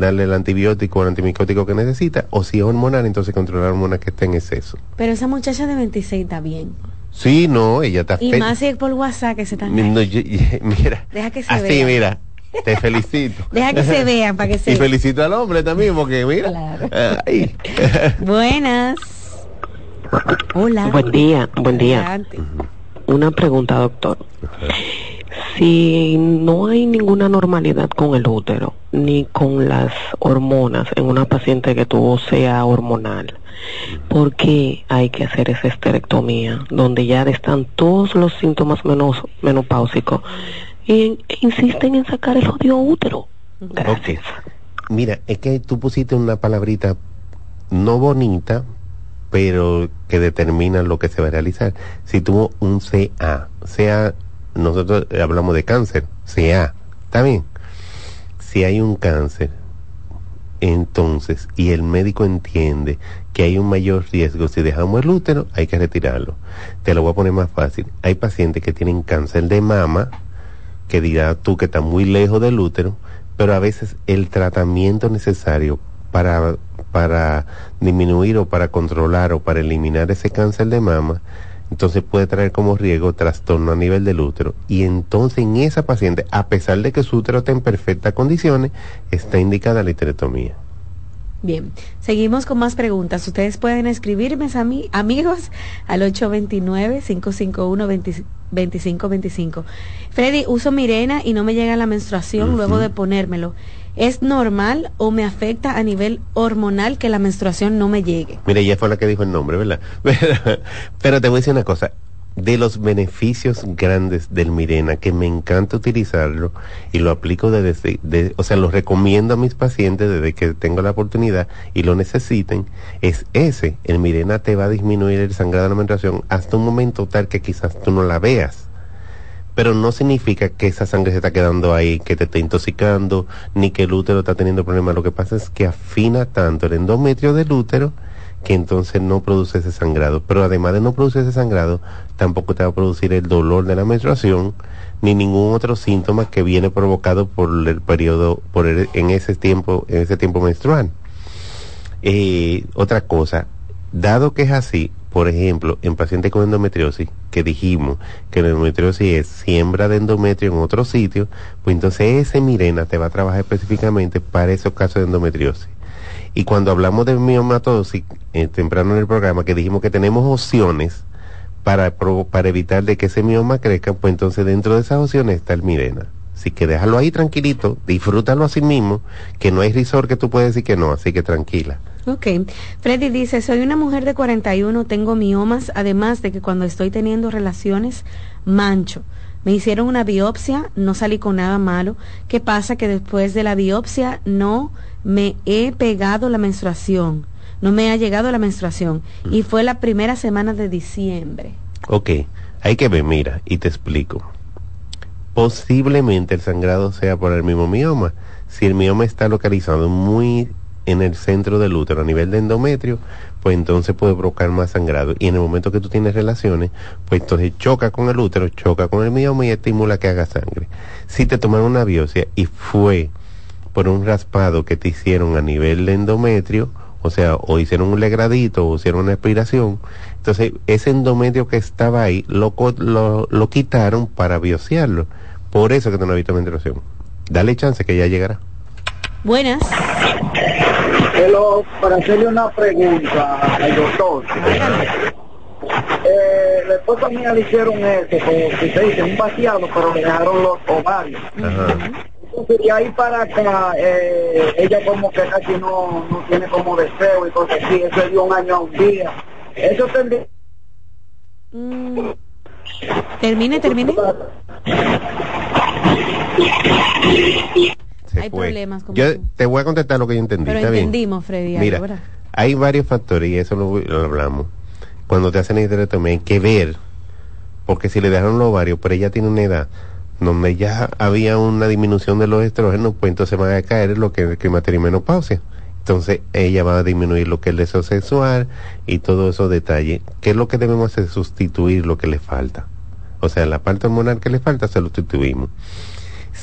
darle el antibiótico o el antimicótico que necesita, o si es hormonal, entonces controlar la hormona que está en exceso. Pero esa muchacha de 26 está bien. Sí, no, ella está Y más si es por WhatsApp que se están... No, yo- yo- (laughs) mira, Deja que se así, vea. mira, te felicito. (laughs) Deja que se vean para que (laughs) se... Y felicito al hombre también, porque mira. ay. Buenas. Hola. Buen día, buen día. Adelante. Una pregunta, doctor. Si no hay ninguna normalidad con el útero ni con las hormonas en una paciente que tuvo sea hormonal, ¿por qué hay que hacer esa esterectomía donde ya están todos los síntomas menos, menopáusicos y insisten en sacar el odio útero? Gracias. Mira, es que tú pusiste una palabrita no bonita, pero que determina lo que se va a realizar. Si tuvo un CA, CA, nosotros hablamos de cáncer, CA, ¿está bien? Si hay un cáncer, entonces, y el médico entiende que hay un mayor riesgo, si dejamos el útero, hay que retirarlo. Te lo voy a poner más fácil. Hay pacientes que tienen cáncer de mama, que dirá tú que está muy lejos del útero, pero a veces el tratamiento necesario para, para disminuir o para controlar o para eliminar ese cáncer de mama, entonces puede traer como riesgo trastorno a nivel del útero. Y entonces en esa paciente, a pesar de que su útero está en perfectas condiciones, está indicada la histerectomía. Bien, seguimos con más preguntas. Ustedes pueden escribirme a mí, amigos, al 829-551-2525. Freddy, uso Mirena y no me llega la menstruación luego de ponérmelo. ¿Es normal o me afecta a nivel hormonal que la menstruación no me llegue? Mira, ella fue la que dijo el nombre, ¿verdad? (laughs) Pero, te voy a decir una cosa. De los beneficios grandes del Mirena, que me encanta utilizarlo y lo aplico desde, de- o sea, lo recomiendo a mis pacientes desde que tengo la oportunidad y lo necesiten, es ese. El Mirena te va a disminuir el sangrado de la menstruación hasta un momento tal que quizás tú no la veas. Pero no significa que esa sangre se está quedando ahí, que te está intoxicando, ni que el útero está teniendo problemas. Lo que pasa es que afina tanto el endometrio del útero que entonces no produce ese sangrado. Pero además de no producir ese sangrado, tampoco te va a producir el dolor de la menstruación, ni ningún otro síntoma que viene provocado por el periodo, por el- en ese tiempo, en ese tiempo menstrual. Eh, otra cosa, dado que es así, por ejemplo, en pacientes con endometriosis, que dijimos que la endometriosis es siembra de endometrio en otro sitio, pues entonces ese Mirena te va a trabajar específicamente para esos casos de endometriosis. Y cuando hablamos de miomatosis, eh, temprano en el programa, que dijimos que tenemos opciones para, para evitar de que ese mioma crezca, pues entonces dentro de esas opciones está el Mirena. Así que déjalo ahí tranquilito, disfrútalo a sí mismo, que no hay risor que tú puedes decir que no, así que tranquila. Ok. Freddy dice, soy una mujer de 41, tengo miomas, además de que cuando estoy teniendo relaciones, mancho. Me hicieron una biopsia, no salí con nada malo. ¿Qué pasa? Que después de la biopsia no me he pegado la menstruación. No me ha llegado la menstruación. Y fue la primera semana de diciembre. Ok, hay que ver, mira, y te explico. Posiblemente el sangrado sea por el mismo mioma. Si el mioma está localizado muy en el centro del útero a nivel de endometrio, pues entonces puede provocar más sangrado. Y en el momento que tú tienes relaciones, pues entonces choca con el útero, choca con el mioma y estimula que haga sangre. Si te tomaron una biopsia y fue por un raspado que te hicieron a nivel de endometrio, o sea, o hicieron un legradito o hicieron una expiración, entonces ese endometrio que estaba ahí lo, lo, lo quitaron para biopsiarlo. Por eso que te no visto menstruación. Dale chance que ya llegará. Buenas. Para hacerle una pregunta al doctor. Eh, la esposa mía le hicieron eso, como si se dice, un vaciado, pero le dejaron los ovarios. Entonces, de ahí para acá, eh, ella como que casi no, no tiene como deseo y cosas así. Eso dio un año a un día. Eso tendría... Mm. Termine, termine. Hay problemas. yo te voy a contestar lo que yo entendí. Pero entendimos, Freddy. Mira, hay varios factores y eso lo, hablamos. Cuando te hacen histerectomía hay que ver, porque si le dejaron los ovarios, pero ella tiene una edad donde ya había una disminución de los estrógenos, pues entonces va a caer lo que es el climaterio y menopausia. Entonces ella va a disminuir lo que es el deseo sexual y todos esos detalles. ¿Qué es lo que debemos hacer? Sustituir lo que le falta. O sea, la parte hormonal que le falta se lo sustituimos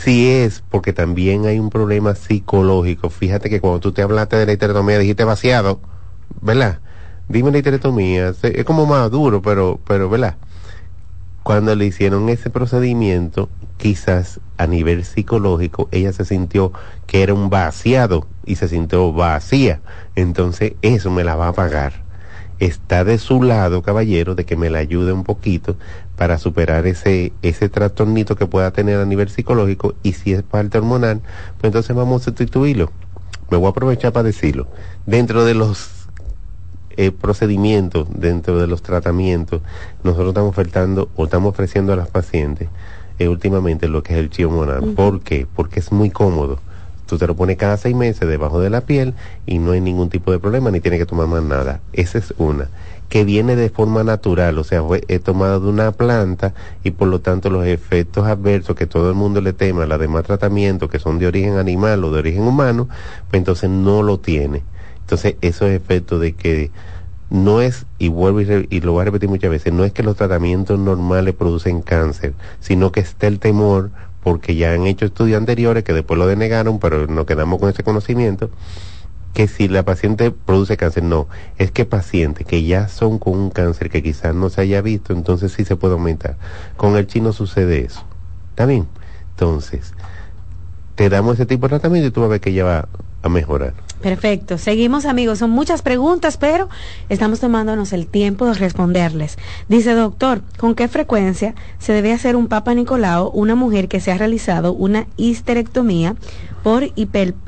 si es porque también hay un problema psicológico. Fíjate que cuando tú te hablaste de la histerectomía dijiste vaciado, ¿verdad? Dime la histerectomía, es como más duro, pero, pero, ¿verdad? Cuando le hicieron ese procedimiento, quizás a nivel psicológico, ella se sintió que era un vaciado y se sintió vacía. Entonces, eso me la va a pagar está de su lado, caballero, de que me la ayude un poquito para superar ese, ese trastornito que pueda tener a nivel psicológico y si es parte hormonal, pues entonces vamos a sustituirlo. Me voy a aprovechar para decirlo. Dentro de los eh, procedimientos, dentro de los tratamientos, nosotros estamos ofertando o estamos ofreciendo a las pacientes eh, últimamente lo que es el chío hormonal. ¿Por qué? Porque es muy cómodo Tú te lo pones cada seis meses debajo de la piel y no hay ningún tipo de problema ni tiene que tomar más nada. Esa es una. Que viene de forma natural, o sea, fue tomado de una planta y por lo tanto los efectos adversos que todo el mundo le tema, la demás tratamientos que son de origen animal o de origen humano, pues entonces no lo tiene. Entonces esos efectos de que no es, y vuelvo y, y, lo voy a repetir muchas veces, no es que los tratamientos normales producen cáncer, sino que está el temor porque ya han hecho estudios anteriores que después lo denegaron, pero nos quedamos con ese conocimiento, que si la paciente produce cáncer, no, es que pacientes que ya son con un cáncer que quizás no se haya visto, entonces sí se puede aumentar. Con el chino sucede eso. ¿Está bien? Entonces, te damos ese tipo de tratamiento y tú vas a ver que ya va a mejorar. Perfecto. Seguimos amigos. Son muchas preguntas, pero estamos tomándonos el tiempo de responderles. Dice, doctor, ¿con qué frecuencia se debe hacer un Papa Nicolau una mujer que se ha realizado una histerectomía por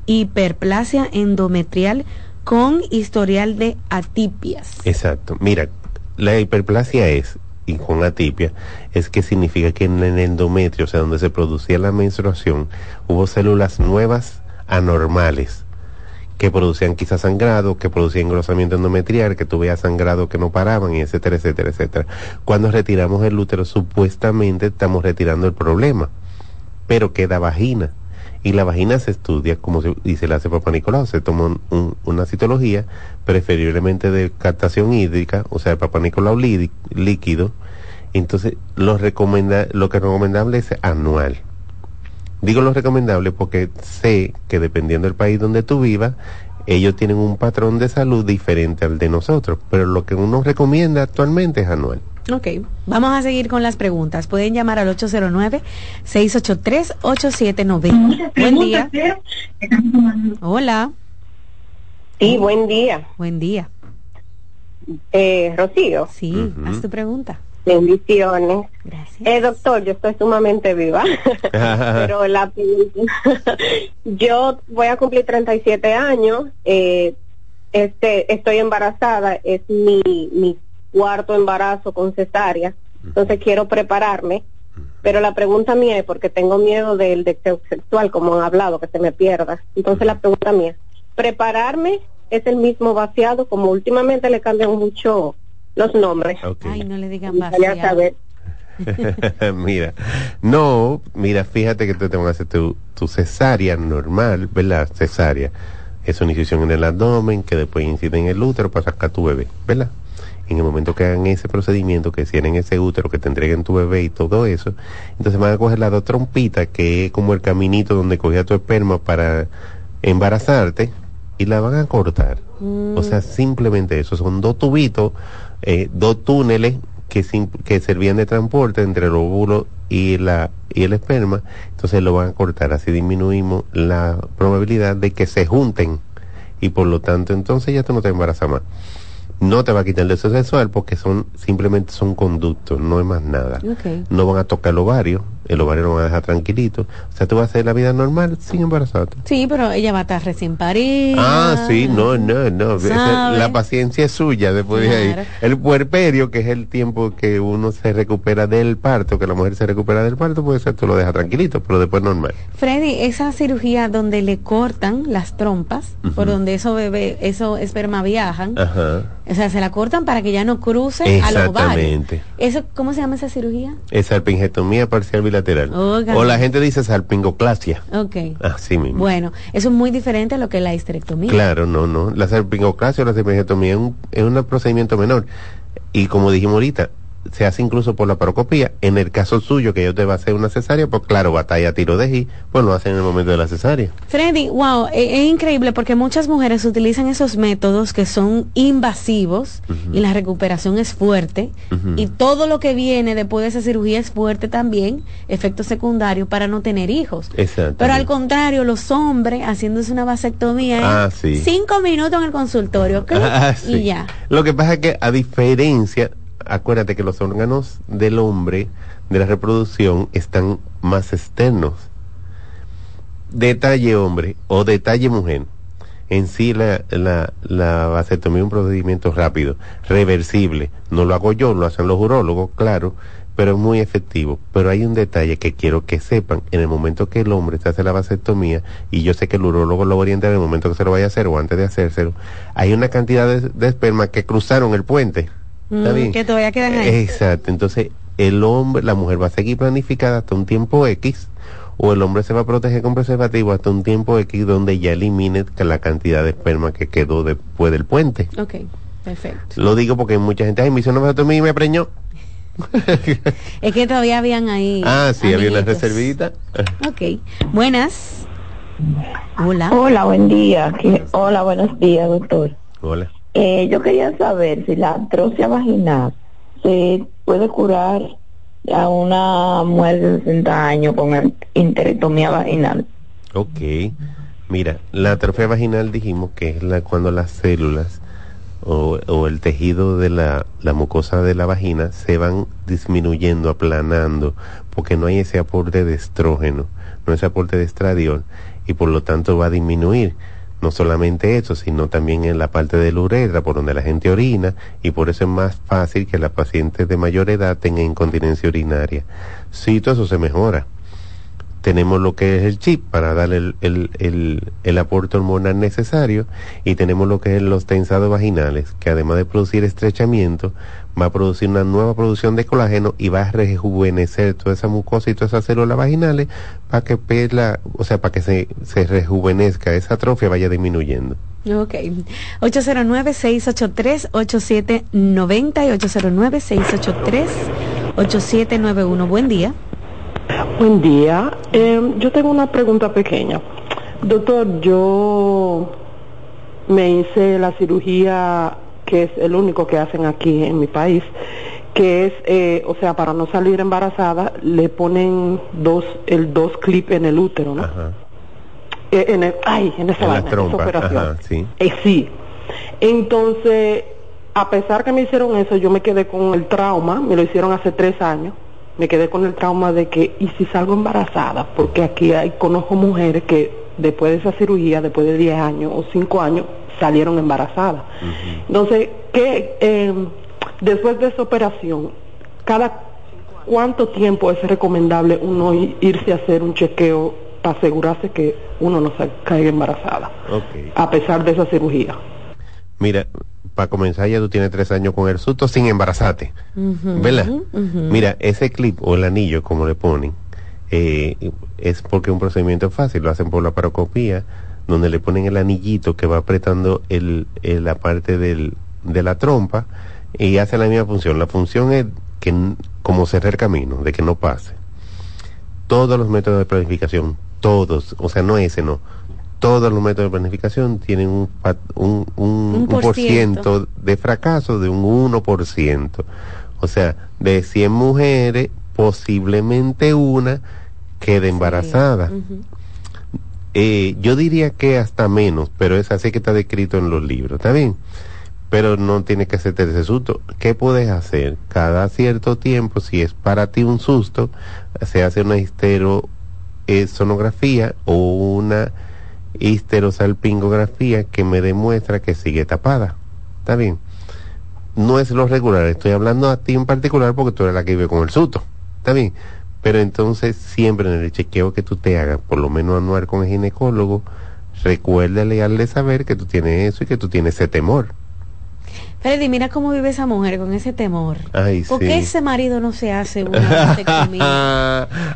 hiperplasia endometrial con historial de atipias? Exacto. Mira, la hiperplasia es y con atipia es que significa que en el endometrio, o sea, donde se producía la menstruación, hubo células nuevas anormales que producían quizás sangrado, que producían engrosamiento endometrial, que tuviera sangrado que no paraban, y etcétera, etcétera, etcétera. Cuando retiramos el útero, supuestamente estamos retirando el problema, pero queda vagina. Y la vagina se estudia como se, y se le hace Papa Nicolau, se toma una citología, preferiblemente de captación hídrica, o sea, el Papa Nicolau líquido. Entonces, lo, recomenda, lo que es recomendable es anual Digo lo recomendable porque sé que dependiendo del país donde tú vivas, ellos tienen un patrón de salud diferente al de nosotros, pero lo que uno recomienda actualmente es anual. Ok, vamos a seguir con las preguntas. Pueden llamar al 809-683-8790. Buen día. Hola. Sí, buen día. Buen día. Eh, Rocío. Sí, haz tu pregunta. Bendiciones. Gracias. Eh, doctor, yo estoy sumamente viva, (laughs) pero (laughs) la (laughs) yo voy a cumplir 37 años, eh, este, estoy embarazada, es mi, mi cuarto embarazo con cesárea, entonces quiero prepararme, pero la pregunta mía es porque tengo miedo del deseo sexual, como han hablado, que se me pierda. Entonces la pregunta mía, ¿prepararme es el mismo vaciado? Como últimamente le cambian mucho los nombres. Ay, no le digan vaciado. (laughs) mira, no, mira, fíjate que te vas a hacer tu, tu cesárea normal, ¿verdad? Cesárea. Es una incisión en el abdomen que después incide en el útero para sacar tu bebé, ¿verdad? en el momento que hagan ese procedimiento, que cierren ese útero, que te entreguen tu bebé y todo eso, entonces van a coger la dos trompitas, que es como el caminito donde cogía tu esperma para embarazarte, y la van a cortar. Mm. O sea, simplemente eso, son dos tubitos, eh, dos túneles que, que servían de transporte entre el óvulo y, la, y el esperma, entonces lo van a cortar, así disminuimos la probabilidad de que se junten. Y por lo tanto entonces ya tú no te embarazas más. No te va a quitar el deseo sexual porque son simplemente son conductos, no es más nada. No van a tocar el ovario, el ovario lo van a dejar tranquilito. O sea, tú vas a hacer la vida normal sin embarazarte. Sí, pero ella va a estar recién parida. Ah, sí, no, no, no. La paciencia es suya después de ahí. El puerperio, que es el tiempo que uno se recupera del parto, que la mujer se recupera del parto, puede ser tú lo dejas tranquilito, pero después normal. Freddy, esa cirugía donde le cortan las trompas, por donde eso bebé, eso esperma viajan. Ajá o sea, se la cortan para que ya no cruce a los Exactamente. ¿Eso, ¿Cómo se llama esa cirugía? Es salpingotomía parcial bilateral. o la gente dice salpingoclasia. Ok. Así mismo. Bueno, eso es muy diferente a lo que es la histerectomía. Claro, no, no. La salpingoclasia o la salpingotomía es un, es un procedimiento menor. Y como dijimos ahorita, se hace incluso por la parocopía. En el caso suyo, que yo te va a hacer una cesárea, pues claro, batalla tiro de G, pues lo hacen en el momento de la cesárea. Freddy, wow, e, es, increíble porque muchas mujeres utilizan esos métodos que son invasivos y la recuperación es fuerte y todo lo que viene después de esa cirugía es fuerte también, efecto secundario para no tener hijos. Pero al contrario, los hombres haciéndose una vasectomía, ah, cinco minutos en el consultorio, (laughs) ah, y ya. Lo que pasa es que a diferencia acuérdate que los órganos del hombre, de la reproducción, están más externos. Detalle hombre o detalle mujer. En sí la, la, la vasectomía es un procedimiento rápido, reversible. No lo hago yo, lo hacen los urólogos, claro, pero es muy efectivo. Pero hay un detalle que quiero que sepan. En el momento que el hombre se hace la vasectomía, y yo sé que el urólogo lo orienta en el momento que se lo vaya a hacer o antes de hacérselo, hay una cantidad de, de esperma que cruzaron el puente Mm, que todavía quedan ahí. Exacto, entonces el hombre, la mujer va a seguir planificada hasta un tiempo X o el hombre se va a proteger con preservativo hasta un tiempo X donde ya elimine la cantidad de esperma que quedó después del puente. Ok, perfecto. Lo digo porque mucha gente, ay, me hizo una vasectomía y me preñó. (laughs) es que todavía habían ahí. Ah, sí, había una reservita. ok, buenas. Hola. Hola, buen día. Hola, buenos días, doctor. Hola. Eh, yo quería saber si la atrofia vaginal se puede curar a una mujer de 60 años con interectomía vaginal. Ok. Mira, la atrofia vaginal dijimos que es la, cuando las células o, o el tejido de la, la, mucosa de la vagina se van disminuyendo, aplanando, porque no hay ese aporte de estrógeno, no ese aporte de estradiol, y por lo tanto va a disminuir. No solamente eso, sino también en la parte de la uretra, por donde la gente orina, y por eso es más fácil que la paciente de mayor edad tenga incontinencia urinaria. Sí, todo eso se mejora. Tenemos lo que es el chip para darle el, el, el, el aporte hormonal necesario y tenemos lo que es los tensados vaginales, que además de producir estrechamiento, va a producir una nueva producción de colágeno y va a rejuvenecer toda esa mucosa y todas esas células vaginales para que pela, o sea, para que se, se rejuvenezca, esa atrofia vaya disminuyendo. Ok. 809-683-8790 y 809-683-8791. Buen día. Buen día. Eh, yo tengo una pregunta pequeña. Doctor, yo me hice la cirugía que es el único que hacen aquí en mi país, que es, eh, o sea, para no salir embarazada, le ponen dos, el dos clip en el útero, ¿no? Eh, en el, ay, en esa, en operación. sí. Eh, sí. Entonces, a pesar que me hicieron eso, yo me quedé con el trauma, me lo hicieron hace tres años, me quedé con el trauma de que, ¿y si salgo embarazada? Porque aquí hay, conozco mujeres que después de esa cirugía, después de 10 años o 5 años, salieron embarazadas. Entonces, ¿qué, eh, después de esa operación, cada cuánto tiempo es recomendable uno irse a hacer un chequeo para asegurarse que uno no se caiga embarazada, a pesar de esa cirugía? Mira, para comenzar ya tú tienes tres años con el susto sin embarazarte, ¿verdad? Mira, ese clip o el anillo, como le ponen, eh, es porque es un procedimiento fácil, lo hacen por la parocopía, donde le ponen el anillito que va apretando el, la parte del, de la trompa y hace la misma función. La función es que como cerrar camino, de que no pase. Todos los métodos de planificación, todos, o sea, no ese, no. Todos los métodos de planificación tienen un, un, un, por ciento de fracaso de un 1%. O sea, de 100 mujeres, posiblemente una quede embarazada. Eh, yo diría que hasta menos, pero es así que está descrito en los libros, ¿está bien? Pero no tiene que ser ese susto. ¿Qué puedes hacer? Cada cierto tiempo, si es para ti un susto, se hace una histerosonografía o una histerosalpingografía que me demuestra que sigue tapada. ¿Está bien? No es lo regular, estoy hablando a ti en particular porque tú eres la que vive con el susto. ¿Está bien? Pero entonces siempre en el chequeo que tú te hagas, por lo menos anual con el ginecólogo, recuérdale al de saber que tú tienes eso y que tú tienes ese temor. Freddy, mira cómo vive esa mujer con ese temor. Ay, ¿Por qué ese marido no se hace (laughs) una conmigo?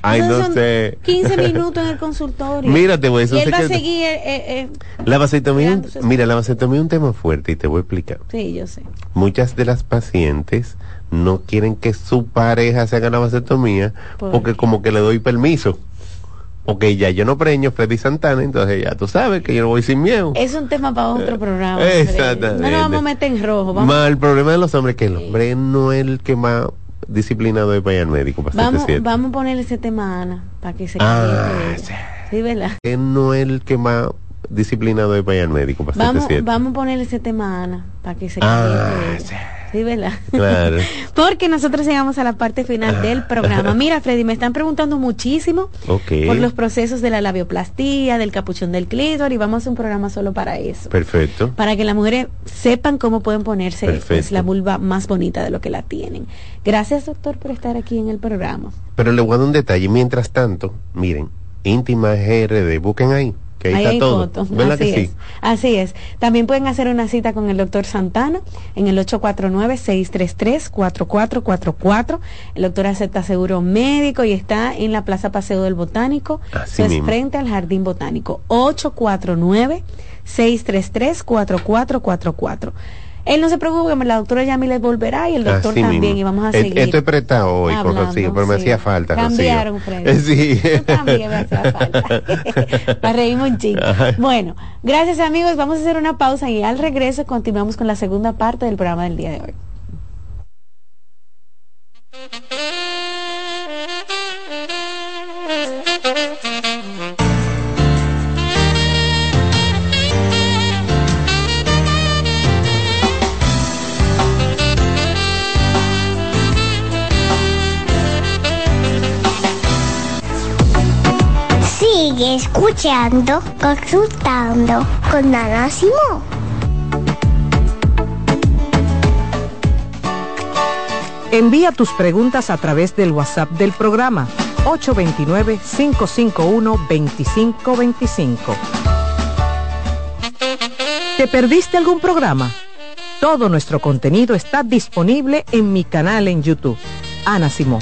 Ay, no sé. 15 (laughs) minutos en el consultorio. Mira, te voy a decir y él va a seguir. Eh, eh, eh, la vasectomía, mira, la vasectomía es un tema fuerte y te voy a explicar. Sí, yo sé. Muchas de las pacientes no quieren que su pareja se haga la vasectomía porque como que le doy permiso. Ok, ya yo no preño Freddy Santana, entonces ya tú sabes que yo no voy sin miedo. Es un tema para otro programa. Exactamente. No nos vamos a meter en rojo. Vamos. el problema de los hombres es que el hombre no es el que más disciplinado es para ir al médico. Para vamos, vamos a ponerle ese tema a Ana, para que se ah, sí. sí, ¿verdad? Él no es el que más disciplinado es para ir al médico. Para vamos, vamos a ponerle ese tema a Ana, para que se ah, Sí, ¿verdad? Claro. (laughs) Porque nosotros llegamos a la parte final del programa. Mira, Freddy, me están preguntando muchísimo por los procesos de la labioplastía, del capuchón del clítor y vamos a un programa solo para eso. Perfecto. Para que las mujeres sepan cómo pueden ponerse pues, la vulva más bonita de lo que la tienen. Gracias, doctor, por estar aquí en el programa. Pero le voy a dar un detalle. Mientras tanto, miren, íntima GRD, busquen ahí ahí, está todo. Así es. Así es. También pueden hacer una cita con el doctor Santana en el 849-633-4444. El doctor acepta seguro médico y está en la Plaza Paseo del Botánico. Así es frente al Jardín Botánico. 849 633 4444 él no se preocupe, la doctora Yamile volverá y el doctor también, y vamos a seguir. Estoy prestado hoy con Rocío, pero me hacía falta. Cambiaron, (laughs) Fred. Sí. (laughs) también me hacía falta. (laughs) Para reírme un chico. Bueno, gracias amigos, vamos a hacer una pausa y al regreso continuamos con la segunda parte del programa del día de hoy. Sigue escuchando, consultando con Ana Simón. Envía tus preguntas a través del WhatsApp del programa 829-551-2525. ¿Te perdiste algún programa? Todo nuestro contenido está disponible en mi canal en YouTube. Ana Simón.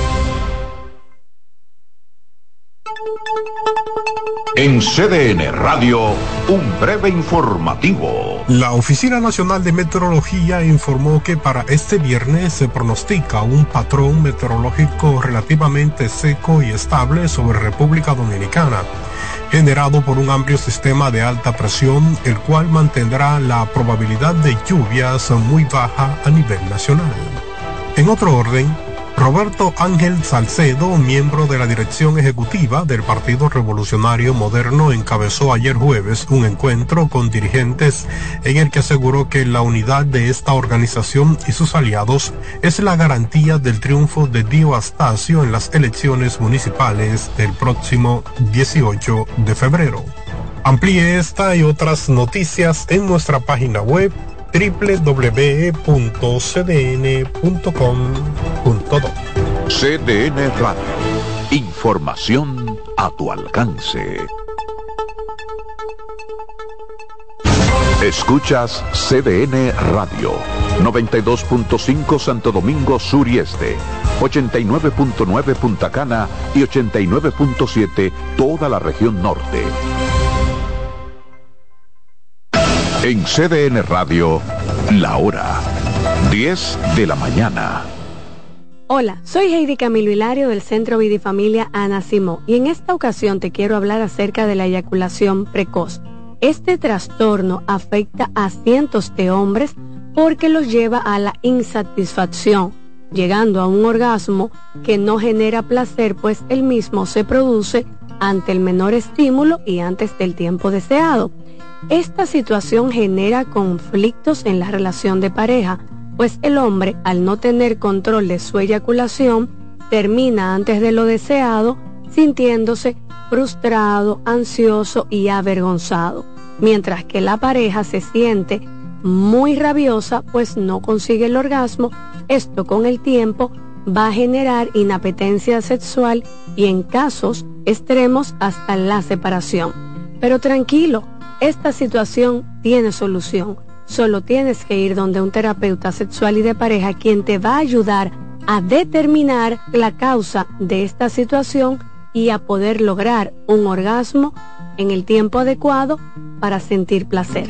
En CDN Radio, un breve informativo. La Oficina Nacional de Meteorología informó que para este viernes se pronostica un patrón meteorológico relativamente seco y estable sobre República Dominicana, generado por un amplio sistema de alta presión, el cual mantendrá la probabilidad de lluvias muy baja a nivel nacional. En otro orden, Roberto Ángel Salcedo, miembro de la dirección ejecutiva del Partido Revolucionario Moderno, encabezó ayer jueves un encuentro con dirigentes en el que aseguró que la unidad de esta organización y sus aliados es la garantía del triunfo de Dio Astacio en las elecciones municipales del próximo 18 de febrero. Amplíe esta y otras noticias en nuestra página web www.cdn.com.do. CDN Radio. Información a tu alcance. Escuchas CDN Radio. 92.5 Santo Domingo Sur y Este. 89.9 Punta Cana y 89.7 toda la región norte. En CDN Radio, la hora 10 de la mañana. Hola, soy Heidi Camilo Hilario del Centro Vidifamilia Ana Simó y en esta ocasión te quiero hablar acerca de la eyaculación precoz. Este trastorno afecta a cientos de hombres porque los lleva a la insatisfacción, llegando a un orgasmo que no genera placer pues el mismo se produce ante el menor estímulo y antes del tiempo deseado. Esta situación genera conflictos en la relación de pareja, pues el hombre, al no tener control de su eyaculación, termina antes de lo deseado, sintiéndose frustrado, ansioso y avergonzado, mientras que la pareja se siente muy rabiosa, pues no consigue el orgasmo. Esto con el tiempo va a generar inapetencia sexual y en casos extremos hasta la separación. Pero tranquilo, esta situación tiene solución. Solo tienes que ir donde un terapeuta sexual y de pareja quien te va a ayudar a determinar la causa de esta situación y a poder lograr un orgasmo en el tiempo adecuado para sentir placer.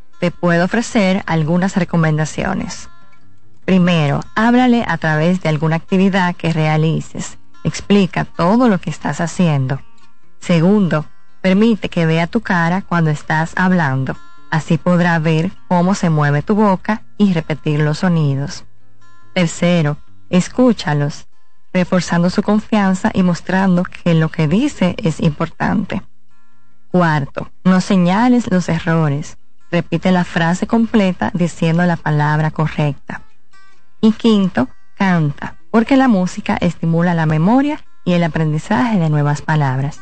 te puedo ofrecer algunas recomendaciones. Primero, háblale a través de alguna actividad que realices. Explica todo lo que estás haciendo. Segundo, permite que vea tu cara cuando estás hablando. Así podrá ver cómo se mueve tu boca y repetir los sonidos. Tercero, escúchalos, reforzando su confianza y mostrando que lo que dice es importante. Cuarto, no señales los errores. Repite la frase completa diciendo la palabra correcta. Y quinto, canta, porque la música estimula la memoria y el aprendizaje de nuevas palabras.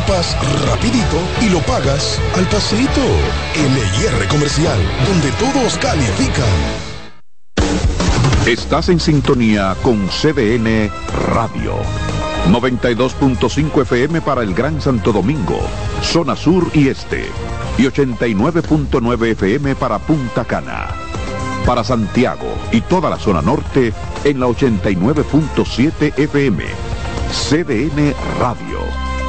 equipas rapidito y lo pagas al pasito. LIR Comercial, donde todos califican. Estás en sintonía con CDN Radio. 92.5 FM para el Gran Santo Domingo, zona sur y este. Y 89.9 FM para Punta Cana. Para Santiago y toda la zona norte en la 89.7 FM. CDN Radio.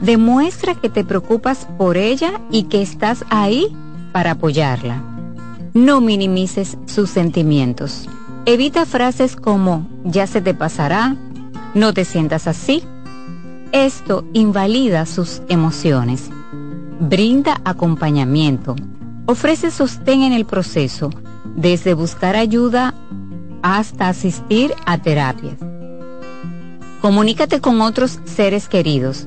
demuestra que te preocupas por ella y que estás ahí para apoyarla. No minimices sus sentimientos. Evita frases como ya se te pasará, no te sientas así. Esto invalida sus emociones. Brinda acompañamiento. Ofrece sostén en el proceso, desde buscar ayuda hasta asistir a terapias. Comunícate con otros seres queridos.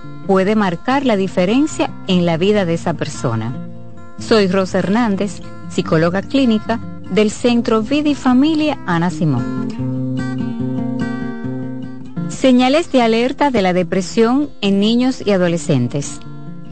puede marcar la diferencia en la vida de esa persona. Soy Rosa Hernández, psicóloga clínica del Centro Vida y Familia Ana Simón. Señales de alerta de la depresión en niños y adolescentes.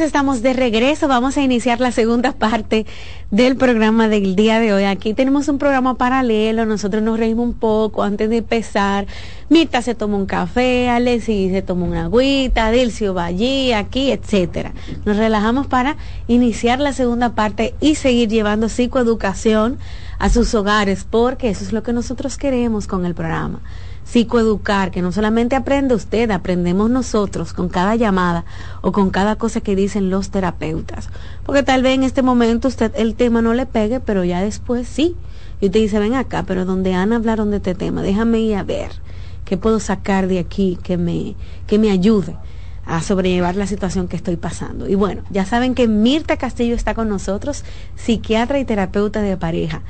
Estamos de regreso. Vamos a iniciar la segunda parte del programa del día de hoy. Aquí tenemos un programa paralelo. Nosotros nos reímos un poco antes de empezar. Mirta se tomó un café, Alexi se tomó una agüita, Dilcio va allí, aquí, etcétera. Nos relajamos para iniciar la segunda parte y seguir llevando psicoeducación a sus hogares, porque eso es lo que nosotros queremos con el programa psicoeducar, que no solamente aprende usted, aprendemos nosotros con cada llamada o con cada cosa que dicen los terapeutas. Porque tal vez en este momento usted el tema no le pegue, pero ya después sí. Y usted dice, ven acá, pero donde Ana hablaron de este tema, déjame ir a ver qué puedo sacar de aquí que me, que me ayude a sobrellevar la situación que estoy pasando. Y bueno, ya saben que Mirta Castillo está con nosotros, psiquiatra y terapeuta de pareja.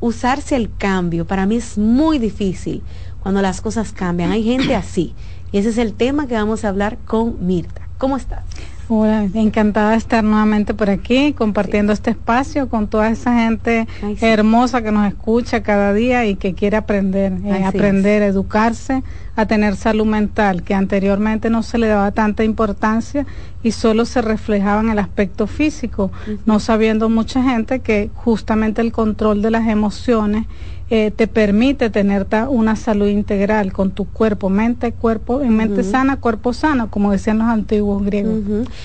Rehusarse el cambio para mí es muy difícil cuando las cosas cambian. Hay gente así. Y ese es el tema que vamos a hablar con Mirta. ¿Cómo estás? Hola, encantada de estar nuevamente por aquí compartiendo este espacio con toda esa gente hermosa que nos escucha cada día y que quiere aprender, eh, aprender, educarse, a tener salud mental, que anteriormente no se le daba tanta importancia y solo se reflejaba en el aspecto físico, no sabiendo mucha gente que justamente el control de las emociones eh, te permite tener una salud integral con tu cuerpo, mente, cuerpo, en mente sana, cuerpo sano, como decían los antiguos griegos.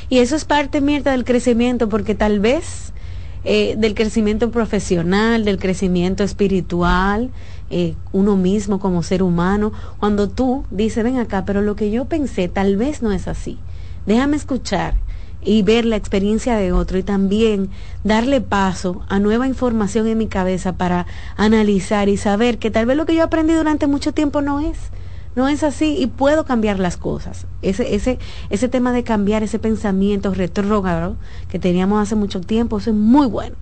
Y eso es parte, Mirta, del crecimiento, porque tal vez eh, del crecimiento profesional, del crecimiento espiritual, eh, uno mismo como ser humano, cuando tú dices, ven acá, pero lo que yo pensé tal vez no es así. Déjame escuchar y ver la experiencia de otro y también darle paso a nueva información en mi cabeza para analizar y saber que tal vez lo que yo aprendí durante mucho tiempo no es. No es así y puedo cambiar las cosas. Ese, ese, ese tema de cambiar ese pensamiento retrógrado que teníamos hace mucho tiempo, eso es muy bueno.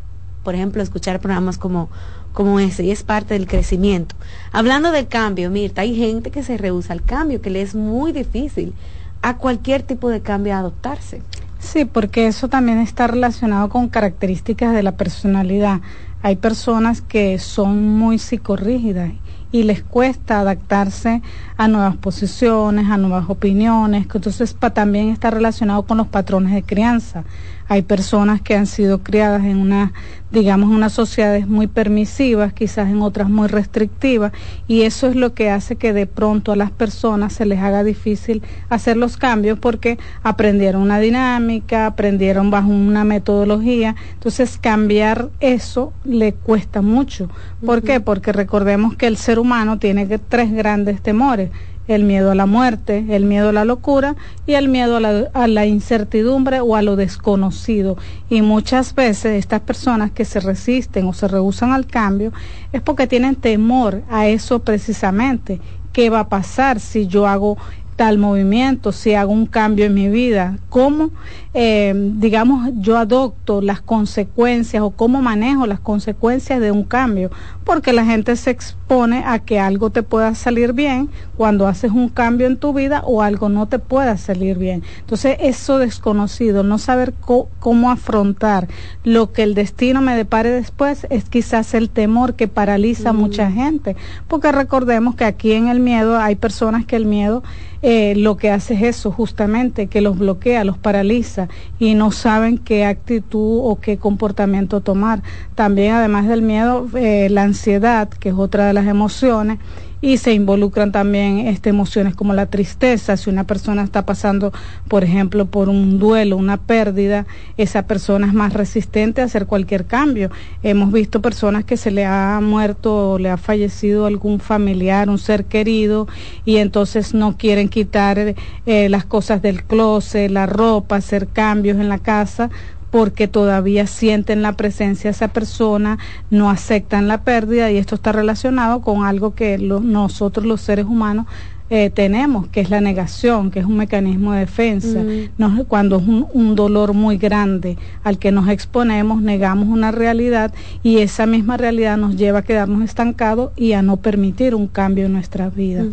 Por ejemplo, escuchar programas como, como ese y es parte del crecimiento. Hablando del cambio, Mirta, hay gente que se rehúsa al cambio, que le es muy difícil a cualquier tipo de cambio adoptarse. Sí, porque eso también está relacionado con características de la personalidad. Hay personas que son muy psicorrígidas y les cuesta adaptarse a nuevas posiciones, a nuevas opiniones, que entonces también está relacionado con los patrones de crianza. Hay personas que han sido criadas en una, digamos, unas sociedades muy permisivas, quizás en otras muy restrictivas, y eso es lo que hace que de pronto a las personas se les haga difícil hacer los cambios porque aprendieron una dinámica, aprendieron bajo una metodología, entonces cambiar eso le cuesta mucho. ¿Por qué? Porque recordemos que el ser humano tiene tres grandes temores el miedo a la muerte, el miedo a la locura y el miedo a la, incertidumbre o a lo desconocido. Y muchas veces estas personas que se resisten o se rehusan al cambio es porque tienen temor a eso precisamente. ¿Qué va a pasar si yo hago tal movimiento, si hago un cambio en mi vida, cómo, eh, digamos, yo adopto las consecuencias o cómo manejo las consecuencias de un cambio, porque la gente se expone a que algo te pueda salir bien cuando haces un cambio en tu vida o algo no te pueda salir bien. Entonces, eso desconocido, no saber cómo afrontar lo que el destino me depare después, es quizás el temor que paraliza a mucha gente, porque recordemos que aquí en el miedo hay personas que el miedo eh, lo que hace es eso justamente, que los bloquea, los paraliza y no saben qué actitud o qué comportamiento tomar. También además del miedo, eh, la ansiedad, que es otra de las emociones, y se involucran también este, emociones como la tristeza. Si una persona está pasando, por ejemplo, por un duelo, una pérdida, esa persona es más resistente a hacer cualquier cambio. Hemos visto personas que se le ha muerto o le ha fallecido algún familiar, un ser querido, y entonces no quieren quitar eh, las cosas del closet, la ropa, hacer cambios en la casa porque todavía sienten la presencia de esa persona, no aceptan la pérdida y esto está relacionado con algo que nosotros los seres humanos eh, tenemos, que es la negación, que es un mecanismo de defensa. Mm. cuando es un, dolor muy grande al que nos exponemos, negamos una realidad y esa misma realidad nos lleva a quedarnos estancados y a no permitir un cambio en nuestra vida.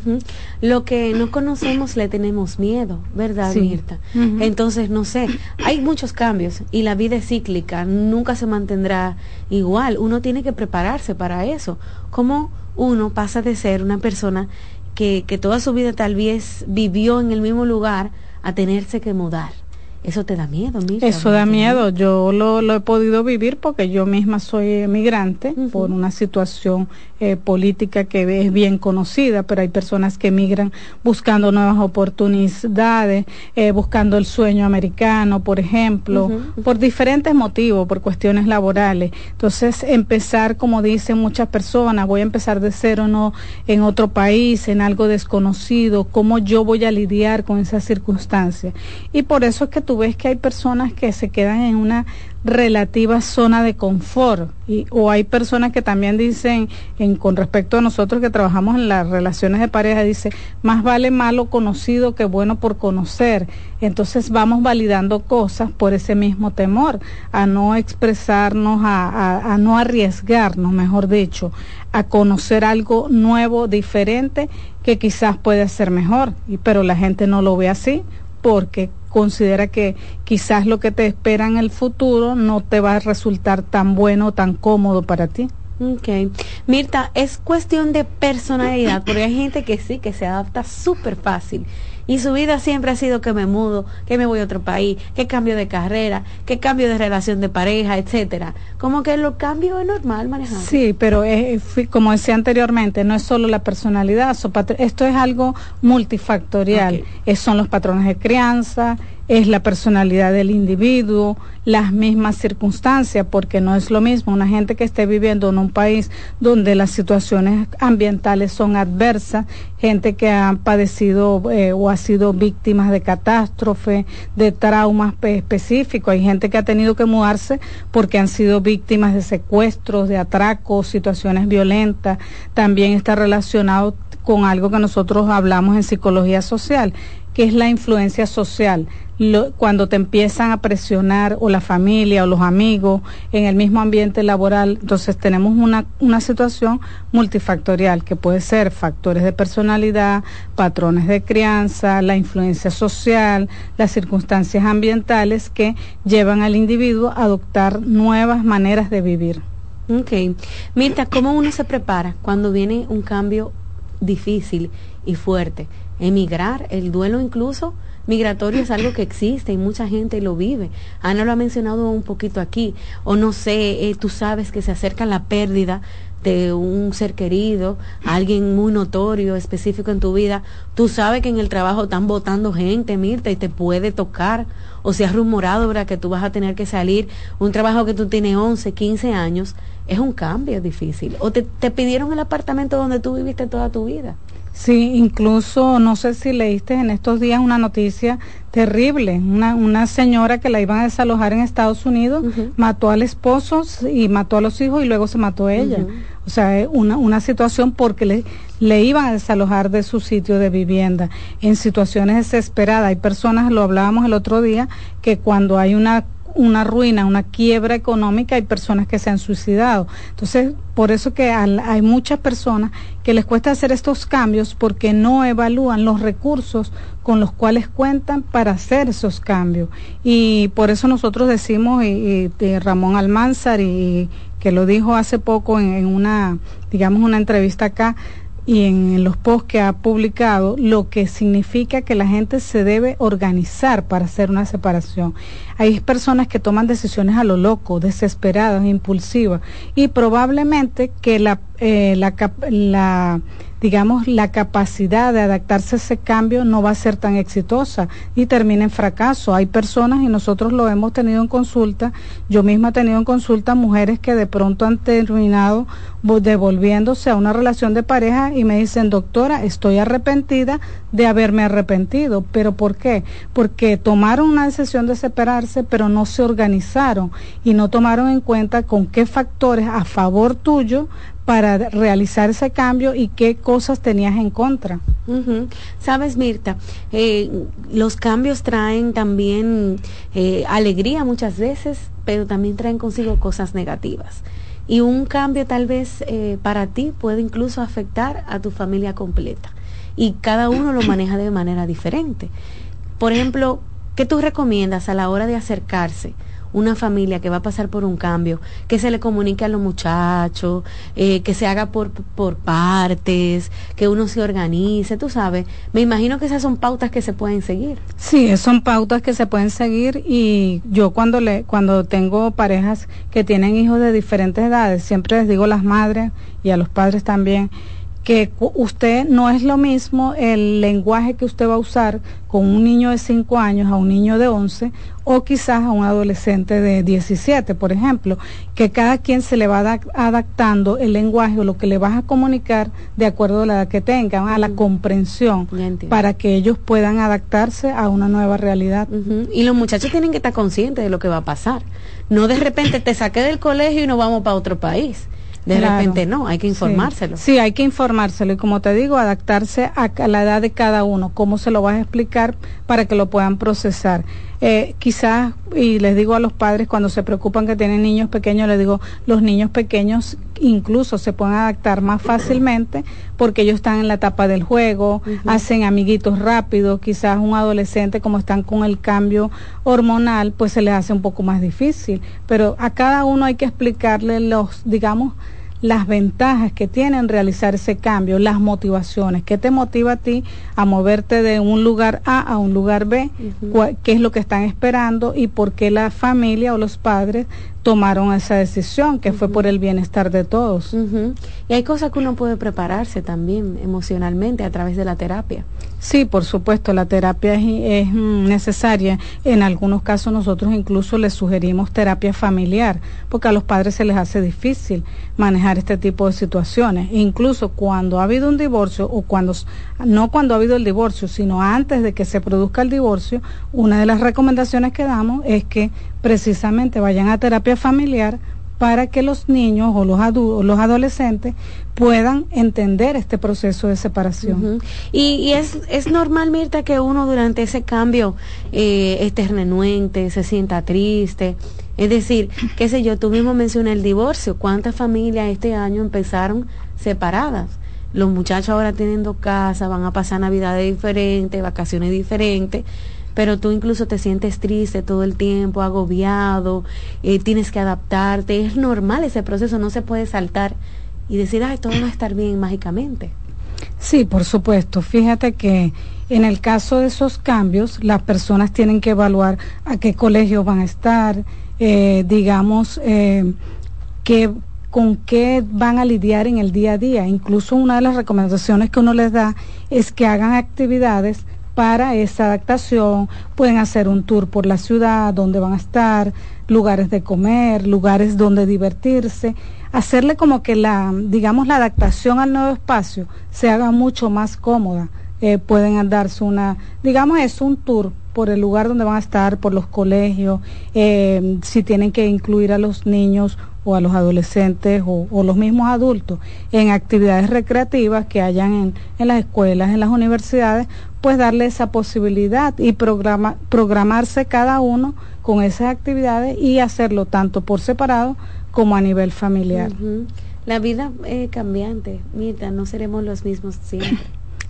Lo que no conocemos le tenemos miedo, ¿verdad, Mirta? Entonces, no sé, hay muchos cambios y la vida es cíclica, nunca se mantendrá igual. Uno tiene que prepararse para eso. ¿Cómo uno pasa de ser una persona que, que toda su vida tal vez vivió en el mismo lugar a tenerse que mudar. Eso te da miedo, mira. Eso da miedo. Yo lo, lo, he podido vivir porque yo misma soy emigrante por una situación eh, política que es bien conocida, pero hay personas que emigran buscando nuevas oportunidades, eh, buscando el sueño americano, por ejemplo, por diferentes motivos, por cuestiones laborales. Entonces, empezar, como dicen muchas personas, voy a empezar de cero no en otro país, en algo desconocido, cómo yo voy a lidiar con esas circunstancias. Y por eso es que tú ves que hay personas que se quedan en una relativa zona de confort y, o hay personas que también dicen en, con respecto a nosotros que trabajamos en las relaciones de pareja dice más vale malo conocido que bueno por conocer entonces vamos validando cosas por ese mismo temor a no expresarnos a, a no arriesgarnos mejor dicho a conocer algo nuevo diferente que quizás puede ser mejor pero la gente no lo ve así porque considera que quizás lo que te espera en el futuro no te va a resultar tan bueno tan cómodo para ti. Ok. Mirta, es cuestión de personalidad, porque hay gente que sí, que se adapta súper fácil. Y su vida siempre ha sido que me mudo, que me voy a otro país, que cambio de carrera, que cambio de relación de pareja, etcétera. Como que lo cambio es normal manejar. Sí, pero como decía anteriormente, no es solo la personalidad, esto es algo multifactorial. son los patrones de crianza, es la personalidad del individuo, las mismas circunstancias, porque no es lo mismo una gente que esté viviendo en un país donde las situaciones ambientales son adversas, gente que ha padecido eh, o ha sido víctimas de catástrofe, de traumas específicos, hay gente que ha tenido que mudarse porque han sido víctimas de secuestros, de atracos, situaciones violentas, también está relacionado con algo que nosotros hablamos en psicología social, que es la influencia social. cuando te empiezan a presionar o la familia o los amigos en el mismo ambiente laboral, entonces tenemos una, una situación multifactorial que puede ser factores de personalidad, patrones de crianza, la influencia social, las circunstancias ambientales que llevan al individuo a adoptar nuevas maneras de vivir. Ok. Mirta, ¿cómo uno se prepara cuando viene un cambio difícil y fuerte? Emigrar, el duelo incluso migratorio es algo que existe y mucha gente lo vive. Ana lo ha mencionado un poquito aquí, o no sé, eh, tú sabes que se acerca la pérdida de un ser querido, alguien muy notorio, específico en tu vida, tú sabes que en el trabajo están votando gente, Mirta, y te puede tocar, o se ha rumorado, que tú vas a tener que salir, un trabajo que tú tienes 11, 15 años, es un cambio difícil, o te, te pidieron el apartamento donde tú viviste toda tu vida. Sí, incluso no sé si leíste en estos días una noticia terrible, una, una señora que la iban a desalojar en Estados Unidos, mató al esposo y mató a los hijos y luego se mató ella. O sea, una, una situación porque le, le iban a desalojar de su sitio de vivienda en situaciones desesperadas. Hay personas, lo hablábamos el otro día, que cuando hay una una ruina, una quiebra económica, hay personas que se han suicidado. Entonces, por eso que hay muchas personas que les cuesta hacer estos cambios porque no evalúan los recursos con los cuales cuentan para hacer esos cambios. Y por eso nosotros decimos, y, Ramón Almanzar, y, que lo dijo hace poco en una, digamos, una entrevista acá, y en los posts que ha publicado, lo que significa que la gente se debe organizar para hacer una separación. Hay personas que toman decisiones a lo loco, desesperadas, impulsivas, y probablemente que la, eh, la, la digamos, la capacidad de adaptarse a ese cambio no va a ser tan exitosa y termina en fracaso. Hay personas, y nosotros lo hemos tenido en consulta, yo misma he tenido en consulta mujeres que de pronto han terminado devolviéndose a una relación de pareja y me dicen, doctora, estoy arrepentida de haberme arrepentido. ¿Pero por qué? Porque tomaron una decisión de separarse, pero no se organizaron y no tomaron en cuenta con qué factores a favor tuyo para realizar ese cambio y qué cosas tenías en contra. Sabes, Mirta, eh, los cambios traen también eh, alegría muchas veces, pero también traen consigo cosas negativas. Y un cambio tal vez eh, para ti puede incluso afectar a tu familia completa. Y cada uno lo maneja de manera diferente. Por ejemplo, ¿qué tú recomiendas a la hora de acercarse? Una familia que va a pasar por un cambio, que se le comunique a los muchachos, eh, que se haga por, por partes, que uno se organice, tú sabes. Me imagino que esas son pautas que se pueden seguir. Sí, son pautas que se pueden seguir y yo cuando le cuando tengo parejas que tienen hijos de diferentes edades, siempre les digo a las madres y a los padres también que usted no es lo mismo el lenguaje que usted va a usar con un niño de 5 años a un niño de 11 o quizás a un adolescente de 17, por ejemplo, que cada quien se le va adaptando el lenguaje o lo que le vas a comunicar de acuerdo a la edad que tengan, a la comprensión, para que ellos puedan adaptarse a una nueva realidad. Y los muchachos tienen que estar conscientes de lo que va a pasar. No de repente te saqué del colegio y nos vamos para otro país de repente no, hay que informárselo. Sí. hay que informárselo y como te digo, adaptarse a, la edad de cada uno, cómo se lo vas a explicar para que lo puedan procesar. Eh, quizás, y les digo a los padres cuando se preocupan que tienen niños pequeños, les digo, los niños pequeños incluso se pueden adaptar más fácilmente porque ellos están en la etapa del juego, hacen amiguitos rápidos, quizás un adolescente como están con el cambio hormonal, pues se les hace un poco más difícil, pero a cada uno hay que explicarle los, digamos, las ventajas que tienen realizar ese cambio, las motivaciones, qué te motiva a ti a moverte de un lugar A a un lugar B, qué es lo que están esperando y por qué la familia o los padres tomaron esa decisión, que fue por el bienestar de todos. Y hay cosas que uno puede prepararse también emocionalmente a través de la terapia. Sí, por supuesto, la terapia es, necesaria. En algunos casos nosotros incluso les sugerimos terapia familiar, porque a los padres se les hace difícil manejar este tipo de situaciones. Incluso cuando ha habido un divorcio o cuando, no cuando ha habido el divorcio, sino antes de que se produzca el divorcio, una de las recomendaciones que damos es que precisamente vayan a terapia familiar para que los niños o los, adultos, los adolescentes puedan entender este proceso de separación. y, es, es normal, Mirta, que uno durante ese cambio eh, esté renuente, se sienta triste. Es decir, qué sé yo, tú mismo mencionas el divorcio. ¿Cuántas familias este año empezaron separadas? Los muchachos ahora tienen dos casas, van a pasar navidades diferentes, vacaciones diferentes pero tú incluso te sientes triste todo el tiempo, agobiado, eh, tienes que adaptarte. Es normal ese proceso, no se puede saltar y decir, ay, todo va a estar bien mágicamente. Sí, por supuesto. Fíjate que en el caso de esos cambios, las personas tienen que evaluar a qué colegio van a estar, eh, digamos, eh, con qué van a lidiar en el día a día. Incluso una de las recomendaciones que uno les da es que hagan actividades para esa adaptación. Pueden hacer un tour por la ciudad, donde van a estar, lugares de comer, lugares donde divertirse, hacerle como que la, digamos, la adaptación al nuevo espacio se haga mucho más cómoda. Eh, pueden darse una, digamos, es un tour por el lugar donde van a estar, por los colegios, eh, si tienen que incluir a los niños o a los adolescentes o, los mismos adultos en actividades recreativas que hayan en, las escuelas, en las universidades, pues darle esa posibilidad y programa, programarse cada uno con esas actividades y hacerlo tanto por separado como a nivel familiar. La vida es cambiante, Mirta, no seremos los mismos siempre.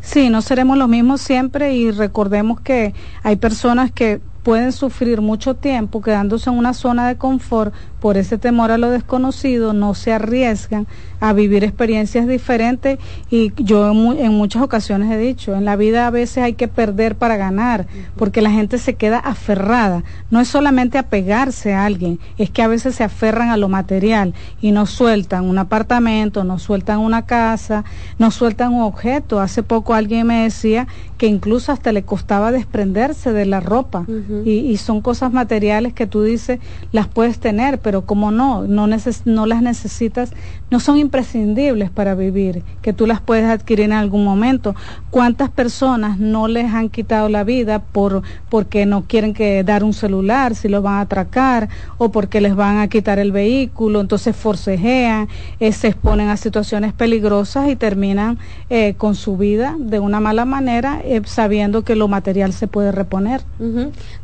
Sí, no seremos los mismos siempre y recordemos que hay personas que pueden sufrir mucho tiempo quedándose en una zona de confort. Por ese temor a lo desconocido, no se arriesgan a vivir experiencias diferentes y yo en, muchas ocasiones he dicho, en la vida a veces hay que perder para ganar, porque la gente se queda aferrada, no es solamente apegarse a alguien, es que a veces se aferran a lo material y no sueltan un apartamento, no sueltan una casa, no sueltan un objeto. Hace poco alguien me decía que incluso hasta le costaba desprenderse de la ropa. Y, y, son cosas materiales que tú dices las puedes tener, pero como no, no, no las necesitas, no son imprescindibles para vivir, que tú las puedes adquirir en algún momento. ¿Cuántas personas no les han quitado la vida por porque no quieren que dar un celular si los van a atracar o porque les van a quitar el vehículo, entonces forcejean, eh, se exponen a situaciones peligrosas y terminan eh, con su vida de una mala manera eh, sabiendo que lo material se puede reponer.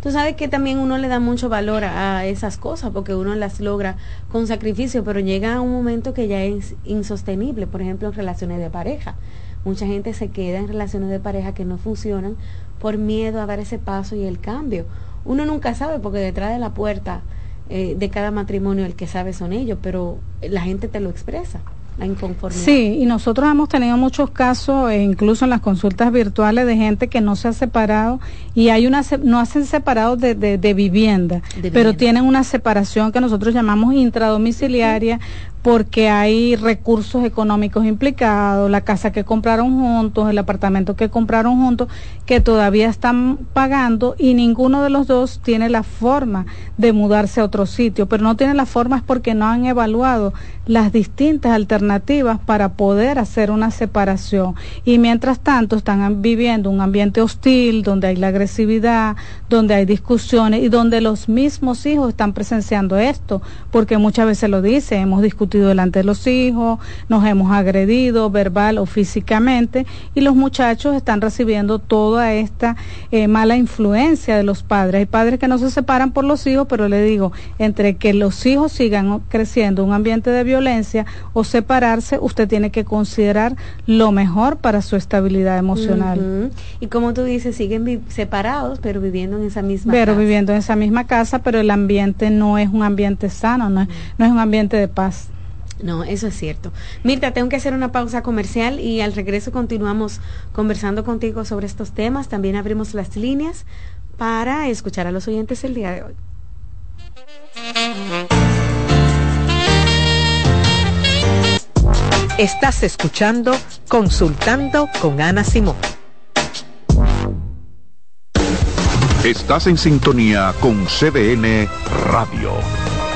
Tú sabes que también uno le da mucho valor a esas cosas porque uno las logra con sacrificio, pero llega un momento que ya es insostenible, por ejemplo, en relaciones de pareja. Mucha gente se queda en relaciones de pareja que no funcionan por miedo a dar ese paso y el cambio. Uno nunca sabe porque detrás de la puerta eh, de cada matrimonio el que sabe son ellos, pero la gente te lo expresa la inconformidad. Sí, y nosotros hemos tenido muchos casos, e incluso en las consultas virtuales, de gente que no se ha separado y hay una no hacen separados de, de, vivienda, pero tienen una separación que nosotros llamamos intradomiciliaria porque hay recursos económicos implicados, la casa que compraron juntos, el apartamento que compraron juntos, que todavía están pagando y ninguno de los dos tiene la forma de mudarse a otro sitio, pero no tiene la forma es porque no han evaluado las distintas alternativas para poder hacer una separación. Y mientras tanto están viviendo un ambiente hostil, donde hay la agresividad, donde hay discusiones y donde los mismos hijos están presenciando esto, porque muchas veces lo dicen, hemos discutido delante de los hijos, nos hemos agredido verbal o físicamente y los muchachos están recibiendo toda esta eh, mala influencia de los padres. Hay padres que no se separan por los hijos, pero le digo, entre que los hijos sigan creciendo en un ambiente de violencia o separarse, usted tiene que considerar lo mejor para su estabilidad emocional. Y como tú dices, siguen separados, pero viviendo en esa misma pero casa. viviendo en esa misma casa, pero el ambiente no es un ambiente sano, no es, no es un ambiente de paz. No, eso es cierto. Mirta, tengo que hacer una pausa comercial y al regreso continuamos conversando contigo sobre estos temas. También abrimos las líneas para escuchar a los oyentes el día de hoy. Estás escuchando Consultando con Ana Simón. Estás en sintonía con CDN Radio.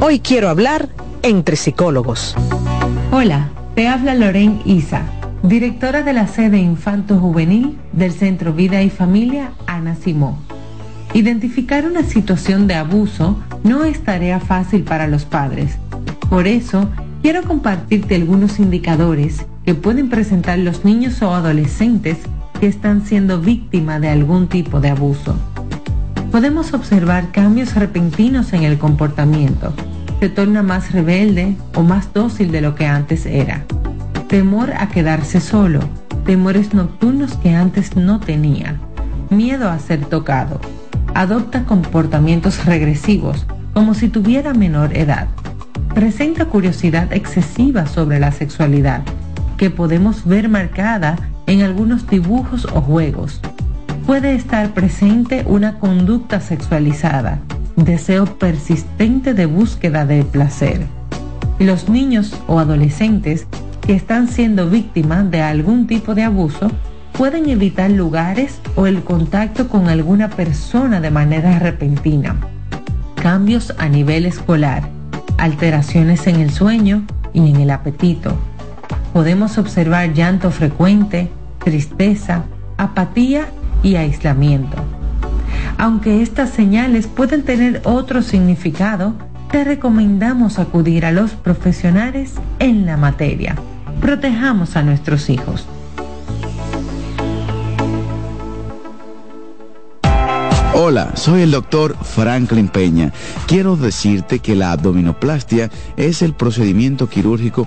Hoy quiero hablar entre psicólogos. Hola, te habla Loren Isa, directora de la sede Infanto Juvenil del Centro Vida y Familia Ana Simón. Identificar una situación de abuso no es tarea fácil para los padres. Por eso, quiero compartirte algunos indicadores que pueden presentar los niños o adolescentes que están siendo víctimas de algún tipo de abuso. Podemos observar cambios repentinos en el comportamiento. Se torna más rebelde o más dócil de lo que antes era. Temor a quedarse solo. Temores nocturnos que antes no tenía. Miedo a ser tocado. Adopta comportamientos regresivos, como si tuviera menor edad. Presenta curiosidad excesiva sobre la sexualidad, que podemos ver marcada en algunos dibujos o juegos. Puede estar presente una conducta sexualizada, deseo persistente de búsqueda de placer. Los niños o adolescentes que están siendo víctimas de algún tipo de abuso pueden evitar lugares o el contacto con alguna persona de manera repentina. Cambios a nivel escolar, alteraciones en el sueño y en el apetito. Podemos observar llanto frecuente, tristeza, apatía y aislamiento. Aunque estas señales pueden tener otro significado, te recomendamos acudir a los profesionales en la materia. Protejamos a nuestros hijos. Hola, soy el doctor Franklin Peña. Quiero decirte que la abdominoplastia es el procedimiento quirúrgico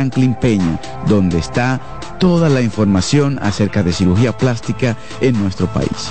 Franklin Peña, donde está toda la información acerca de cirugía plástica en nuestro país.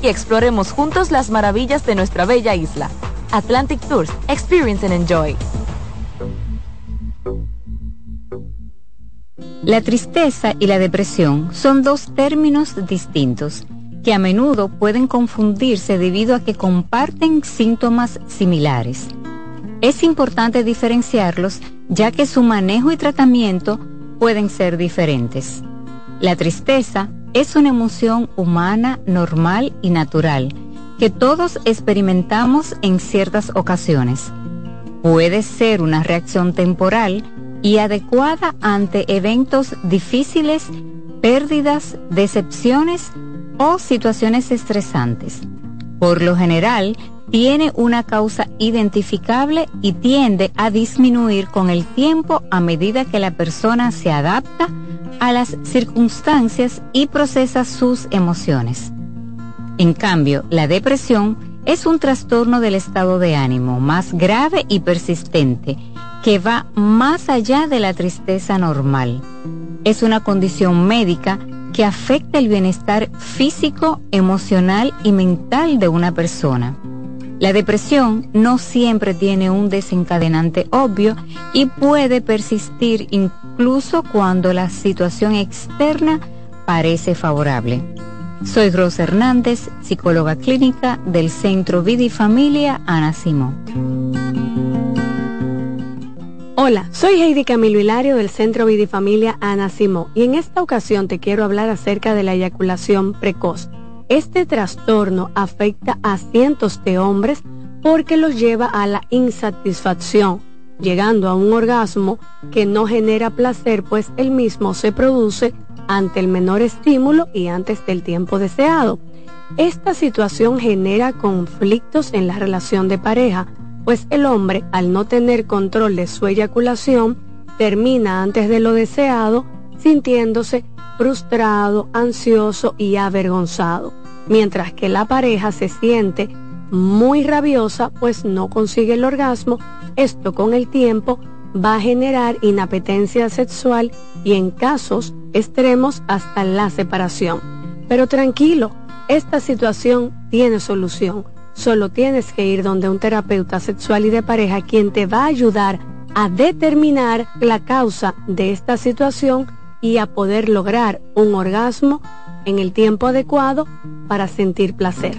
Y exploremos juntos las maravillas de nuestra bella isla. Atlantic Tours, Experience and Enjoy. La tristeza y la depresión son dos términos distintos que a menudo pueden confundirse debido a que comparten síntomas similares. Es importante diferenciarlos ya que su manejo y tratamiento pueden ser diferentes. La tristeza es una emoción humana, normal y natural que todos experimentamos en ciertas ocasiones. Puede ser una reacción temporal y adecuada ante eventos difíciles, pérdidas, decepciones o situaciones estresantes. Por lo general, tiene una causa identificable y tiende a disminuir con el tiempo a medida que la persona se adapta a las circunstancias y procesa sus emociones. En cambio, la depresión es un trastorno del estado de ánimo más grave y persistente que va más allá de la tristeza normal. Es una condición médica que afecta el bienestar físico, emocional y mental de una persona. La depresión no siempre tiene un desencadenante obvio y puede persistir incluso cuando la situación externa parece favorable. Soy Rosa Hernández, psicóloga clínica del Centro Vida y Familia Ana Simón. Hola, soy Heidi Camilo Hilario del Centro Vida y Familia Ana Simón y en esta ocasión te quiero hablar acerca de la eyaculación precoz. Este trastorno afecta a cientos de hombres porque los lleva a la insatisfacción, llegando a un orgasmo que no genera placer pues el mismo se produce ante el menor estímulo y antes del tiempo deseado. Esta situación genera conflictos en la relación de pareja, pues el hombre, al no tener control de su eyaculación, termina antes de lo deseado sintiéndose frustrado, ansioso y avergonzado, mientras que la pareja se siente muy rabiosa pues no consigue el orgasmo, esto con el tiempo va a generar inapetencia sexual y en casos extremos hasta la separación. Pero tranquilo, esta situación tiene solución. Solo tienes que ir donde un terapeuta sexual y de pareja quien te va a ayudar a determinar la causa de esta situación y a poder lograr un orgasmo en el tiempo adecuado para sentir placer.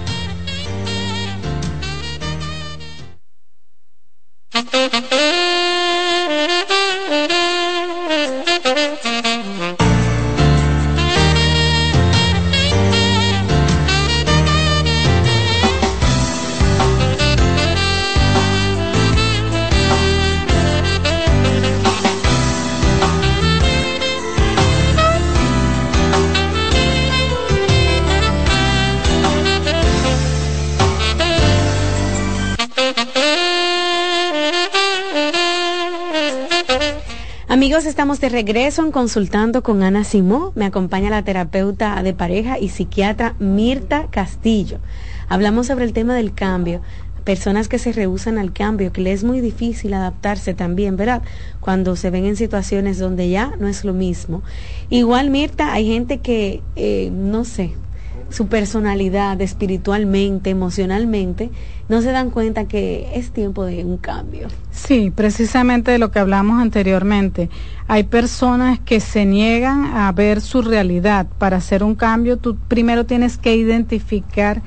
Estamos de regreso en Consultando con Ana Simó. Me acompaña la terapeuta de pareja y psiquiatra Mirta Castillo. Hablamos sobre el tema del cambio. Personas que se rehusan al cambio, que les es muy difícil adaptarse también, ¿verdad? Cuando se ven en situaciones donde ya no es lo mismo. Igual, Mirta, hay gente que, eh, no sé, su personalidad espiritualmente, emocionalmente, no se dan cuenta que es tiempo de un cambio. Sí, precisamente de lo que hablamos anteriormente. Hay personas que se niegan a ver su realidad. Para hacer un cambio, tú primero tienes que identificar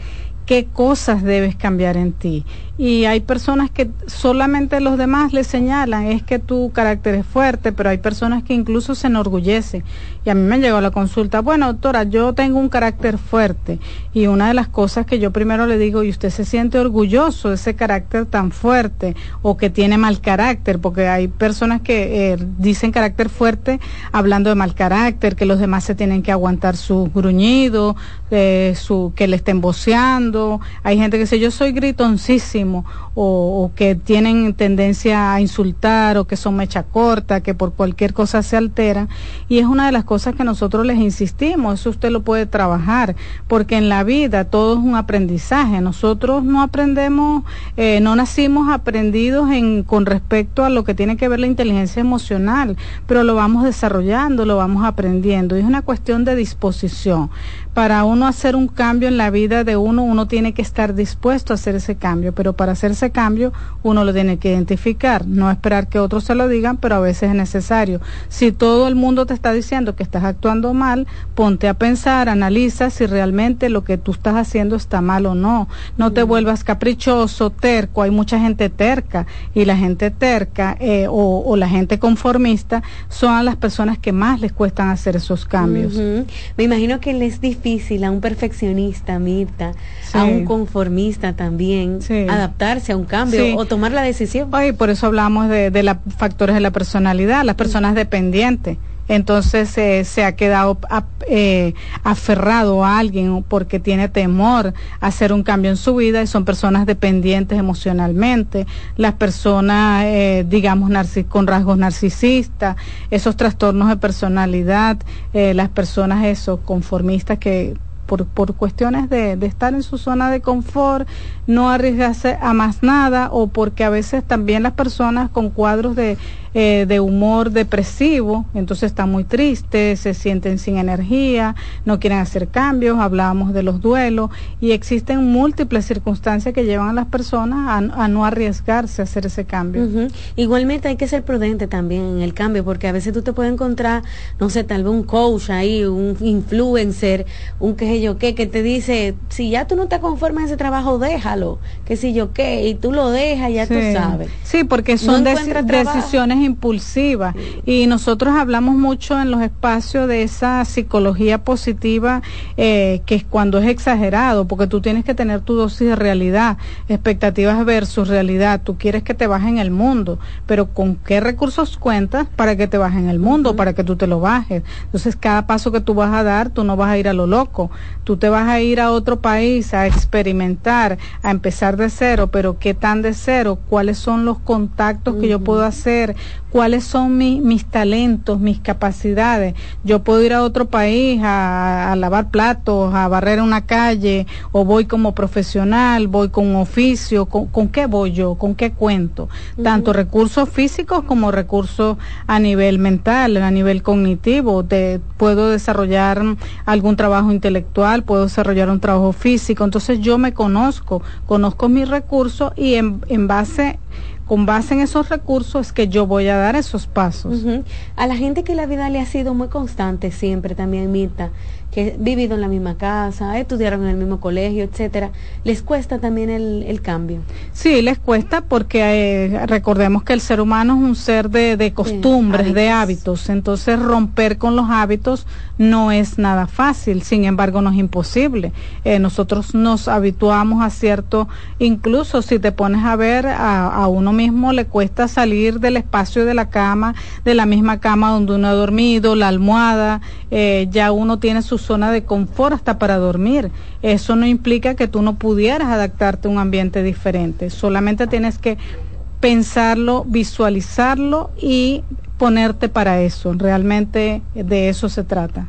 qué cosas debes cambiar en ti. Y hay personas que solamente los demás le señalan, es que tu carácter es fuerte, pero hay personas que incluso se enorgullecen. Y a mí me llegó la consulta, bueno, doctora, yo tengo un carácter fuerte. Y una de las cosas que yo primero le digo, ¿y usted se siente orgulloso de ese carácter tan fuerte o que tiene mal carácter? Porque hay personas que eh, dicen carácter fuerte hablando de mal carácter, que los demás se tienen que aguantar su gruñido, eh, su, que le estén voceando. Hay gente que dice, yo soy gritoncísimo o, que tienen tendencia a insultar o que son mecha corta, que por cualquier cosa se alteran. Y es una de las cosas que nosotros les insistimos, eso usted lo puede trabajar, porque en la vida todo es un aprendizaje. Nosotros no aprendemos, eh, no nacimos aprendidos en, con respecto a lo que tiene que ver la inteligencia emocional, pero lo vamos desarrollando, lo vamos aprendiendo. Y es una cuestión de disposición para uno hacer un cambio en la vida de uno, uno tiene que estar dispuesto a hacer ese cambio, pero para hacer ese cambio uno lo tiene que identificar, no esperar que otros se lo digan, pero a veces es necesario. Si todo el mundo te está diciendo que estás actuando mal, ponte a pensar, analiza si realmente lo que tú estás haciendo está mal o no. No te vuelvas caprichoso, terco, hay mucha gente terca y la gente terca eh, o, la gente conformista son las personas que más les cuestan hacer esos cambios. Me imagino que les difícil difícil a un perfeccionista, Mirta, a un conformista también, adaptarse a un cambio o tomar la decisión. por eso hablamos de, de los factores de la personalidad, las personas dependientes. Entonces eh, se ha quedado eh, aferrado a alguien porque tiene temor a hacer un cambio en su vida y son personas dependientes emocionalmente, las personas, eh, digamos, con rasgos narcisistas, esos trastornos de personalidad, las personas eso, conformistas que por, por cuestiones de, de, estar en su zona de confort, no arriesgarse a más nada o porque a veces también las personas con cuadros de eh, de humor depresivo, entonces están muy tristes, se sienten sin energía, no quieren hacer cambios, hablábamos de los duelos y existen múltiples circunstancias que llevan a las personas a, no arriesgarse a hacer ese cambio. Igualmente hay que ser prudente también en el cambio, porque a veces tú te puedes encontrar, no sé, tal vez un coach ahí, un influencer, un qué sé yo qué, que te dice, si ya tú no te conformas en ese trabajo, déjalo, que si yo qué, y tú lo dejas, ya tú sabes. Sí, porque son decisiones impulsiva. Y nosotros hablamos mucho en los espacios de esa psicología positiva eh, que es cuando es exagerado porque tú tienes que tener tu dosis de realidad expectativas versus realidad. Tú quieres que te bajen el mundo pero con qué recursos cuentas para que te bajen el mundo para que tú te lo bajes entonces cada paso que tú vas a dar tú no vas a ir a lo loco. Tú te vas a ir a otro país a experimentar a empezar de cero pero qué tan de cero cuáles son los contactos que yo puedo hacer cuáles son mis talentos, mis capacidades. Yo puedo ir a otro país a, lavar platos, a barrer una calle, o voy como profesional, voy con un oficio, ¿con, qué voy yo? ¿Con qué cuento? Tanto recursos físicos como recursos a nivel mental, a nivel cognitivo. puedo desarrollar algún trabajo intelectual, puedo desarrollar un trabajo físico. Entonces yo me conozco, conozco mis recursos y en, en base con base en esos recursos es que yo voy a dar esos pasos. A la gente que la vida le ha sido muy constante siempre también, Mirta, que vivido en la misma casa, estudiaron en el mismo colegio, etcétera, les cuesta también el, cambio. Sí, les cuesta porque eh, recordemos que el ser humano es un ser de, costumbres, de hábitos, entonces romper con los hábitos no es nada fácil, sin embargo no es imposible. Eh, nosotros nos habituamos a cierto, incluso si te pones a ver a, a uno mismo le cuesta salir del espacio de la cama, de la misma cama donde uno ha dormido, la almohada, eh, ya uno tiene sus zona de confort hasta para dormir. Eso no implica que tú no pudieras adaptarte a un ambiente diferente. Solamente tienes que pensarlo, visualizarlo y ponerte para eso. Realmente de eso se trata.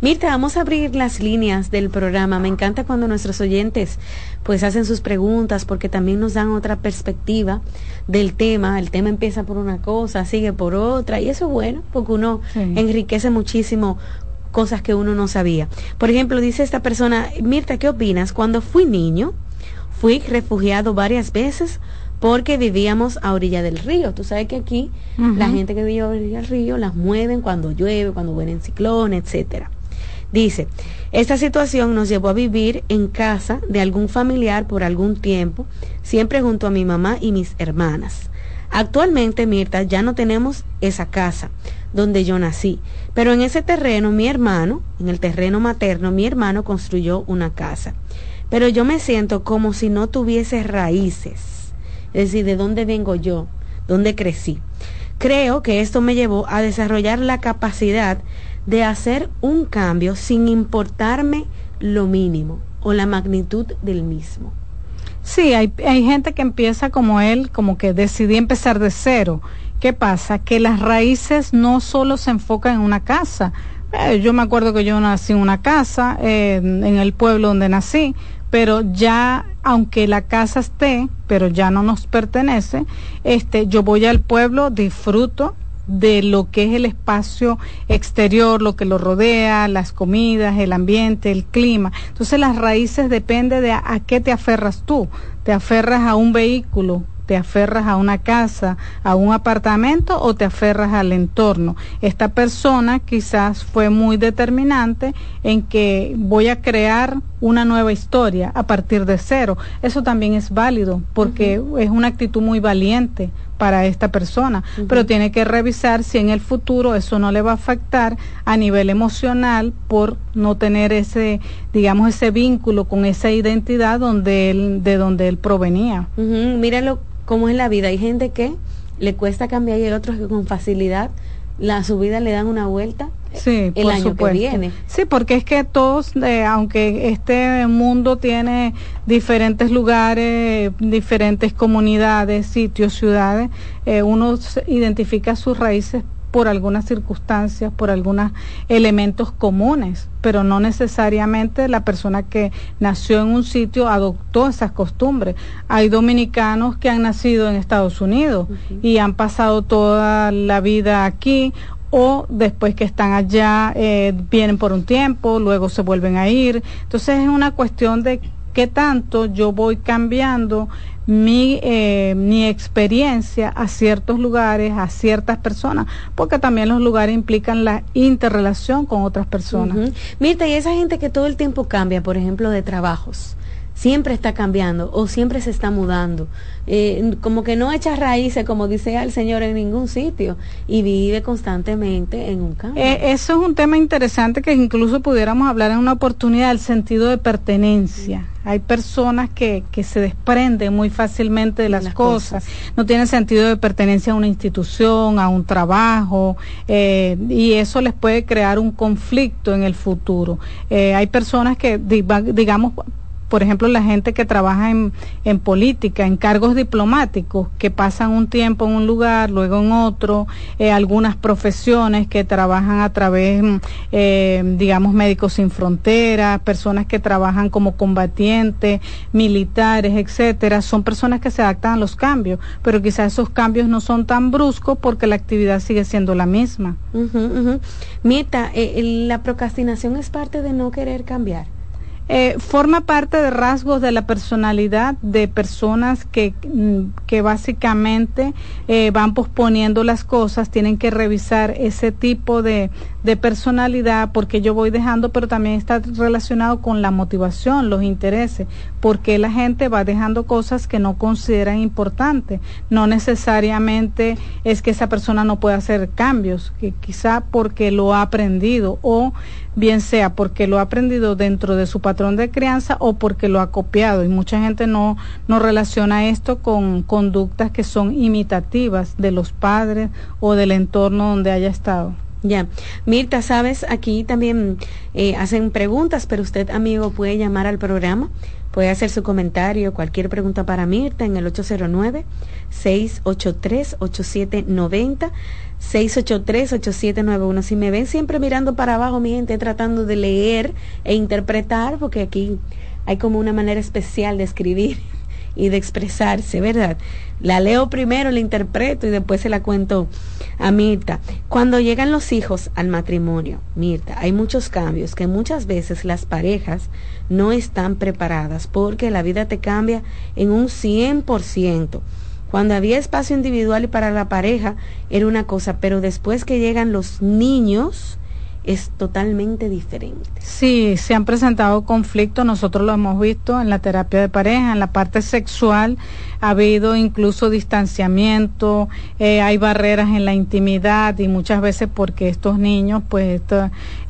Mirta, vamos a abrir las líneas del programa. Me encanta cuando nuestros oyentes pues hacen sus preguntas porque también nos dan otra perspectiva del tema. El tema empieza por una cosa, sigue por otra y eso es bueno porque uno enriquece muchísimo cosas que uno no sabía. Por ejemplo, dice esta persona, Mirta, ¿qué opinas? Cuando fui niño, fui refugiado varias veces porque vivíamos a orilla del río. Tú sabes que aquí la gente que vive a orilla del río las mueven cuando llueve, cuando vienen ciclones, etcétera. Dice, esta situación nos llevó a vivir en casa de algún familiar por algún tiempo, siempre junto a mi mamá y mis hermanas. Actualmente, Mirta, ya no tenemos esa casa donde yo nací, pero en ese terreno mi hermano, en el terreno materno, mi hermano construyó una casa. Pero yo me siento como si no tuviese raíces, es decir, de dónde vengo yo, dónde crecí. Creo que esto me llevó a desarrollar la capacidad de hacer un cambio sin importarme lo mínimo o la magnitud del mismo. Sí, hay, hay gente que empieza como él, como que decidí empezar de cero. ¿Qué pasa? Que las raíces no solo se enfocan en una casa. Eh, yo me acuerdo que yo nací en una casa, en el pueblo donde nací, pero ya, aunque la casa esté, pero ya no nos pertenece, este, yo voy al pueblo, disfruto, de lo que es el espacio exterior, lo que lo rodea, las comidas, el ambiente, el clima. Entonces las raíces depende de a, qué te aferras tú. Te aferras a un vehículo, te aferras a una casa, a un apartamento o te aferras al entorno. Esta persona quizás fue muy determinante en que voy a crear una nueva historia a partir de cero. Eso también es válido porque es una actitud muy valiente para esta persona, pero tiene que revisar si en el futuro eso no le va a afectar a nivel emocional por no tener ese, digamos, ese vínculo con esa identidad donde él, de donde él provenía. Míralo cómo es la vida. Hay gente que le cuesta cambiar y hay otros que con facilidad la subida le dan una vuelta sí, el año que viene. Sí, porque es que todos, eh, aunque este mundo tiene diferentes lugares, diferentes comunidades, sitios, ciudades, eh, uno identifica sus raíces por algunas circunstancias, por algunos elementos comunes, pero no necesariamente la persona que nació en un sitio adoptó esas costumbres. Hay dominicanos que han nacido en Estados Unidos y han pasado toda la vida aquí o después que están allá eh, vienen por un tiempo, luego se vuelven a ir. Entonces es una cuestión de qué tanto yo voy cambiando mi, eh, mi experiencia a ciertos lugares, a ciertas personas, porque también los lugares implican la interrelación con otras personas. Mirta, y esa gente que todo el tiempo cambia, por ejemplo, de trabajos, siempre está cambiando o siempre se está mudando. Eh, como que no echa raíces, como dice el Señor, en ningún sitio y vive constantemente en un cambio. Eh, eso es un tema interesante que incluso pudiéramos hablar en una oportunidad del sentido de pertenencia. Hay personas que, que se desprenden muy fácilmente de las, cosas. no tienen sentido de pertenencia a una institución, a un trabajo, eh, y eso les puede crear un conflicto en el futuro. hay personas que, digamos, por ejemplo, la gente que trabaja en, en, política, en cargos diplomáticos, que pasan un tiempo en un lugar, luego en otro, eh, algunas profesiones que trabajan a través, eh, digamos, médicos sin fronteras, personas que trabajan como combatientes, militares, etcétera, son personas que se adaptan a los cambios, pero quizás esos cambios no son tan bruscos porque la actividad sigue siendo la misma. Mita, eh, la procrastinación es parte de no querer cambiar. Eh, forma parte de rasgos de la personalidad de personas que, mm, que básicamente eh, van posponiendo las cosas, tienen que revisar ese tipo de, de personalidad porque yo voy dejando, pero también está relacionado con la motivación, los intereses, porque la gente va dejando cosas que no consideran importantes. No necesariamente es que esa persona no pueda hacer cambios, que quizá porque lo ha aprendido o bien sea porque lo ha aprendido dentro de su patrón de crianza o porque lo ha copiado. Y mucha gente no, no relaciona esto con conductas que son imitativas de los padres o del entorno donde haya estado. Ya, Mirta, sabes, aquí también eh, hacen preguntas, pero usted, amigo, puede llamar al programa, puede hacer su comentario, cualquier pregunta para Mirta en el 809-683-8790. 683-8791. Si me ven siempre mirando para abajo, mi gente, tratando de leer e interpretar, porque aquí hay como una manera especial de escribir y de expresarse, ¿verdad? La leo primero, la interpreto y después se la cuento a Mirta. Cuando llegan los hijos al matrimonio, Mirta, hay muchos cambios que muchas veces las parejas no están preparadas porque la vida te cambia en un 100%. Cuando había espacio individual y para la pareja era una cosa, pero después que llegan los niños es totalmente diferente. Sí, se han presentado conflictos, nosotros lo hemos visto en la terapia de pareja, en la parte sexual ha habido incluso distanciamiento, eh, hay barreras en la intimidad y muchas veces porque estos niños, pues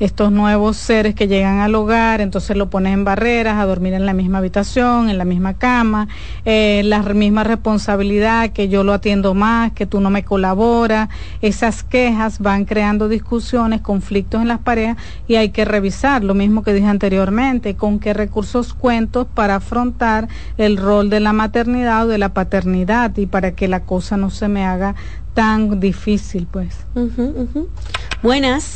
estos nuevos seres que llegan al hogar, entonces lo ponen en barreras, a dormir en la misma habitación, en la misma cama, eh, la misma responsabilidad, que yo lo atiendo más, que tú no me colaboras, esas quejas van creando discusiones, conflictos las parejas y hay que revisar, lo mismo que dije anteriormente, con qué recursos cuento para afrontar el rol de la maternidad o de la paternidad y para que la cosa no se me haga tan difícil, pues. Buenas.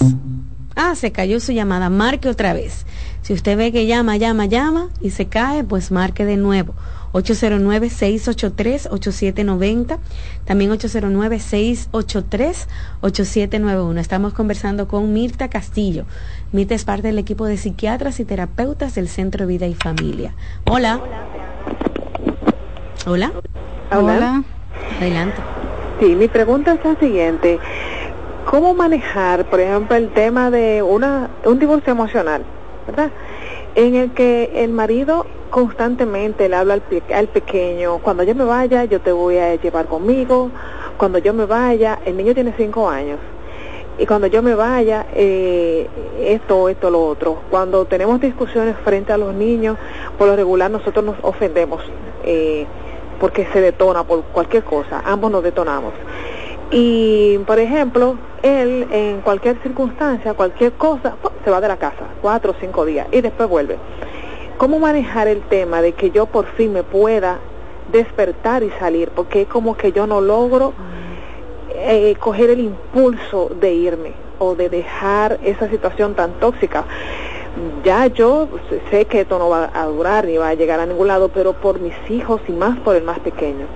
Ah, se cayó su llamada. Marque otra vez. Si usted ve que llama, llama, llama y se cae, pues marque de nuevo. 809-683-8790. También 809-683-8791. Estamos conversando con Mirta Castillo. Mirta es parte del equipo de psiquiatras y terapeutas del Centro Vida y Familia. Hola. Hola. Hola. Adelante. Sí, mi pregunta es la siguiente. ¿Cómo manejar, por ejemplo, el tema de una, un divorcio emocional, ¿verdad? En el que el marido constantemente le habla al, al pequeño, cuando yo me vaya, yo te voy a llevar conmigo, cuando yo me vaya, el niño tiene cinco años, y cuando yo me vaya, eh, esto, esto, lo otro. Cuando tenemos discusiones frente a los niños, por lo regular nosotros nos ofendemos. Eh, porque se detona por cualquier cosa, ambos nos detonamos. Y, por ejemplo, él en cualquier circunstancia, cualquier cosa, se va de la casa, cuatro o cinco días, y después vuelve. ¿Cómo manejar el tema de que yo por fin me pueda despertar y salir? Porque es como que yo no logro eh, coger el impulso de irme o de dejar esa situación tan tóxica. Ya yo sé que esto no va a durar ni va a llegar a ningún lado, pero por mis hijos y más por el más pequeño.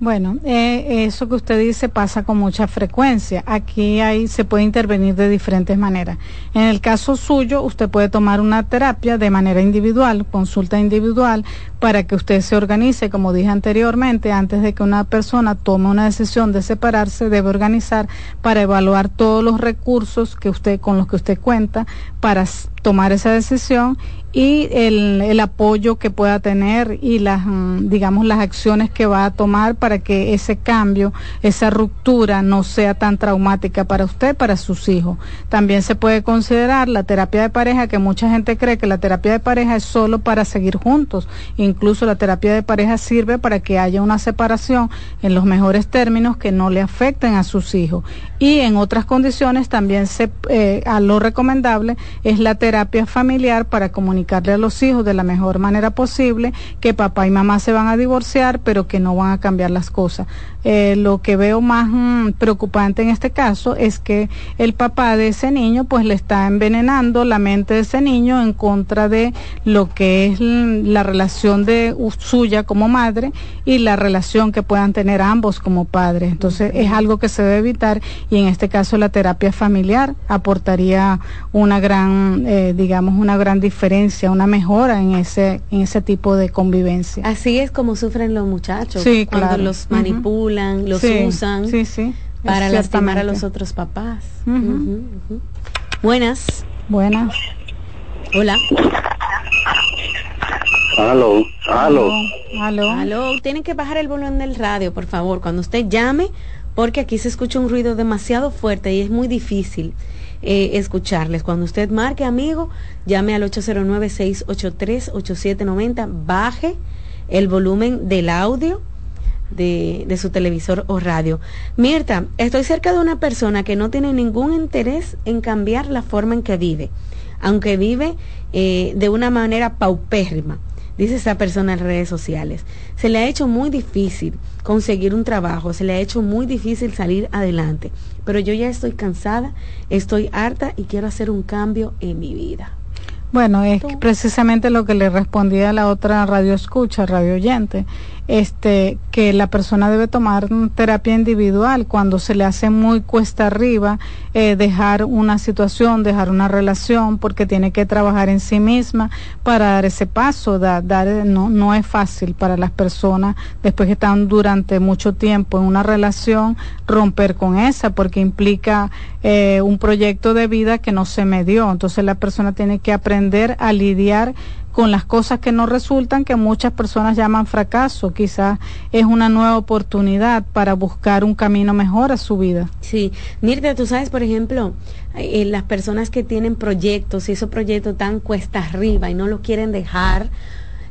Bueno, eh, eso que usted dice pasa con mucha frecuencia. Aquí ahí se puede intervenir de diferentes maneras. En el caso suyo, usted puede tomar una terapia de manera individual, consulta individual, para que usted se organice, como dije anteriormente, antes de que una persona tome una decisión de separarse, debe organizar para evaluar todos los recursos que usted con los que usted cuenta para tomar esa decisión y el, el, apoyo que pueda tener y las, mm, digamos, las acciones que va a tomar para que ese cambio, esa ruptura no sea tan traumática para usted, para sus hijos. También se puede considerar la terapia de pareja, que mucha gente cree que la terapia de pareja es solo para seguir juntos. Incluso la terapia de pareja sirve para que haya una separación en los mejores términos que no le afecten a sus hijos. Y en otras condiciones también se, eh, a lo recomendable es la terapia familiar para comunicar comunicarle a los hijos de la mejor manera posible que papá y mamá se van a divorciar, pero que no van a cambiar las cosas. Eh, lo que veo más mm, preocupante en este caso es que el papá de ese niño pues le está envenenando la mente de ese niño en contra de lo que es la relación de suya como madre y la relación que puedan tener ambos como padres. Entonces es algo que se debe evitar y en este caso la terapia familiar aportaría una gran, eh, digamos, una gran diferencia una mejora en ese, en ese tipo de convivencia. Así es como sufren los muchachos cuando los manipulan, los usan para lastimar a los otros papás. Buenas. Buenas. Hola. Aló, aló. Aló. Aló. Tienen que bajar el volumen del radio, por favor, cuando usted llame, porque aquí se escucha un ruido demasiado fuerte y es muy difícil eh, escucharles. Cuando usted marque, amigo, llame al 809-683-8790, baje el volumen del audio de, de, su televisor o radio. Mirta, estoy cerca de una persona que no tiene ningún interés en cambiar la forma en que vive, aunque vive eh, de una manera paupérrima dice esa persona en redes sociales. Se le ha hecho muy difícil conseguir un trabajo, se le ha hecho muy difícil salir adelante, pero yo ya estoy cansada, estoy harta y quiero hacer un cambio en mi vida. Bueno, es precisamente lo que le respondía a la otra radio escucha, radio oyente este, que la persona debe tomar terapia individual cuando se le hace muy cuesta arriba eh, dejar una situación, dejar una relación, porque tiene que trabajar en sí misma para dar ese paso. dar, no, no es fácil para las personas después que están durante mucho tiempo en una relación romper con esa, porque implica eh, un proyecto de vida que no se me dio. Entonces la persona tiene que aprender a lidiar con las cosas que no resultan, que muchas personas llaman fracaso. Quizás es una nueva oportunidad para buscar un camino mejor a su vida. Sí, Mirta, tú sabes, por ejemplo, eh, las personas que tienen proyectos y esos proyectos tan cuesta arriba y no lo quieren dejar,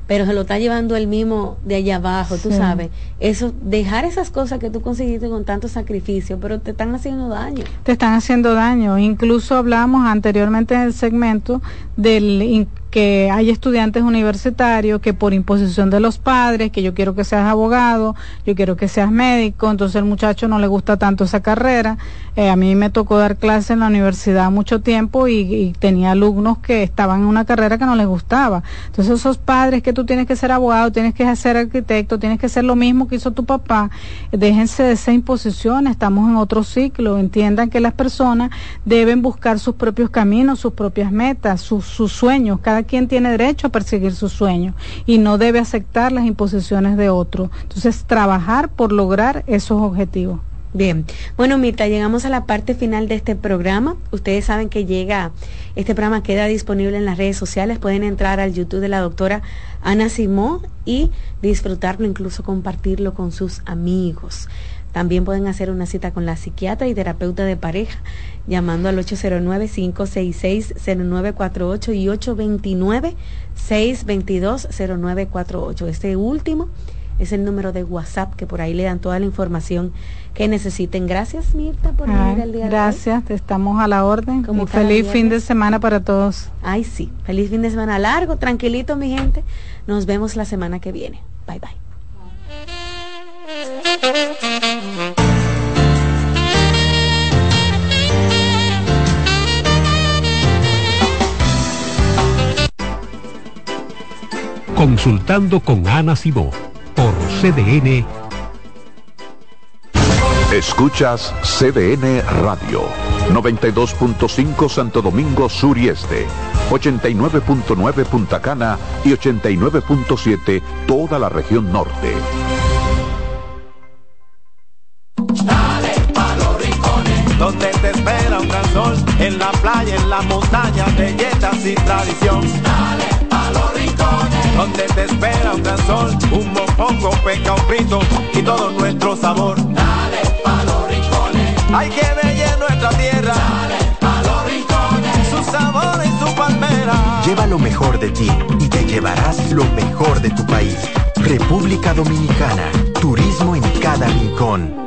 pero se lo está llevando el mismo de allá abajo, tú sabes. Eso, dejar esas cosas que tú conseguiste con tanto sacrificio, pero te están haciendo daño. Te están haciendo daño. Incluso hablamos anteriormente en el segmento del que hay estudiantes universitarios que por imposición de los padres, que yo quiero que seas abogado, yo quiero que seas médico, entonces el muchacho no le gusta tanto esa carrera. Eh, a mí me tocó dar clase en la universidad mucho tiempo y, tenía alumnos que estaban en una carrera que no les gustaba. Entonces esos padres que tú tienes que ser abogado, tienes que ser arquitecto, tienes que ser lo mismo que hizo tu papá, déjense de esa imposición, estamos en otro ciclo, entiendan que las personas deben buscar sus propios caminos, sus propias metas, sus, sueños, cada quien tiene derecho a perseguir sus sueños y no debe aceptar las imposiciones de otro. Entonces, trabajar por lograr esos objetivos. Bien, bueno Mirta, llegamos a la parte final de este programa. Ustedes saben que llega, este programa queda disponible en las redes sociales. Pueden entrar al YouTube de la doctora Ana Simón y disfrutarlo, incluso compartirlo con sus amigos. También pueden hacer una cita con la psiquiatra y terapeuta de pareja llamando al 809-566-0948 y 829-622-0948. Este último es el número de WhatsApp que por ahí le dan toda la información que necesiten. Gracias Mirta por venir el día Gracias, de hoy. estamos a la orden. Como feliz fin de semana para todos. Ay, sí, feliz fin de semana largo, tranquilito mi gente. Nos vemos la semana que viene. Bye bye. Consultando con Ana Simó por CDN. Escuchas CDN Radio, 92.5 Santo Domingo Sur y Este, 89.9 Punta Cana y 89.7 toda la región norte. Dale pa los rincones, donde te espera un gran sol, en la playa, en la montaña, belletas y tradición. Dale donde te espera un gran sol, un mopongo, peca, un frito y todo nuestro sabor. Dale pa los rincones, hay que ver nuestra tierra. Dale pa los rincones, su sabor y su palmera. Lleva lo mejor de ti y te llevarás lo mejor de tu país. República Dominicana, turismo en cada rincón.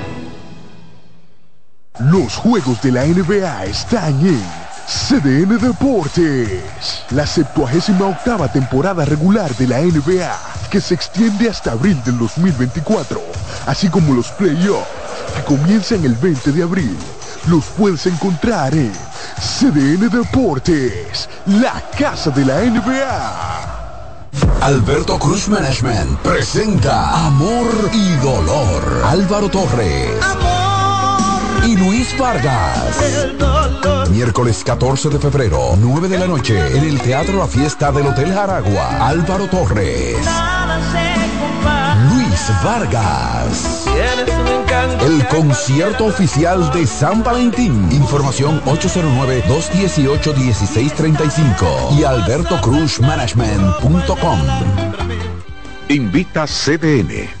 Los juegos de la NBA están en CDN Deportes. La 78 octava temporada regular de la NBA, que se extiende hasta abril del 2024, así como los playoffs, que comienzan el 20 de abril. Los puedes encontrar en CDN Deportes, la casa de la NBA. Alberto Cruz Management presenta Amor y Dolor. Álvaro Torres. Y Luis Vargas. Miércoles 14 de febrero, 9 de la noche, en el Teatro La Fiesta del Hotel Jaragua. Álvaro Torres. Luis Vargas. El concierto oficial de San Valentín. Información 809-218-1635 y albertocruzmanagement.com. Invita CDN.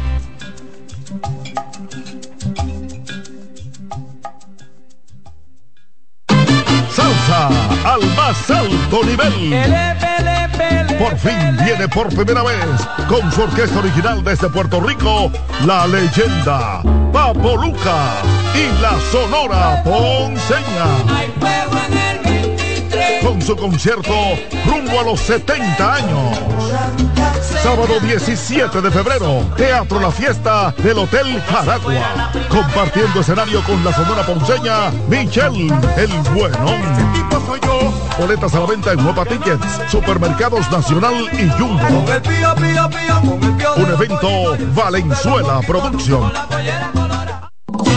Al más alto nivel. Por fin viene por primera vez con su orquesta original desde Puerto Rico, la leyenda Papo Luca y la Sonora Ponceña. Con su concierto rumbo a los 70 años. Sábado 17 de febrero, Teatro La Fiesta del Hotel Jaragua. Compartiendo escenario con la Sonora Ponceña, Michelle El Buenón. Boletas a la venta en Nueva Tickets, Supermercados Nacional y Jumbo. Un evento Valenzuela Producción.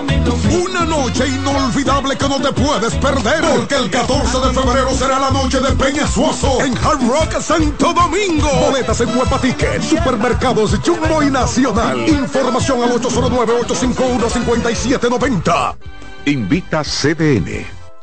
una noche inolvidable que no te puedes perder porque el 14 de febrero será la noche de Peña Suoso en Hard Rock Santo Domingo. Boletas en Huepa Supermercados Jumbo y Nacional. Información al 809-851-5790. Invita CDN.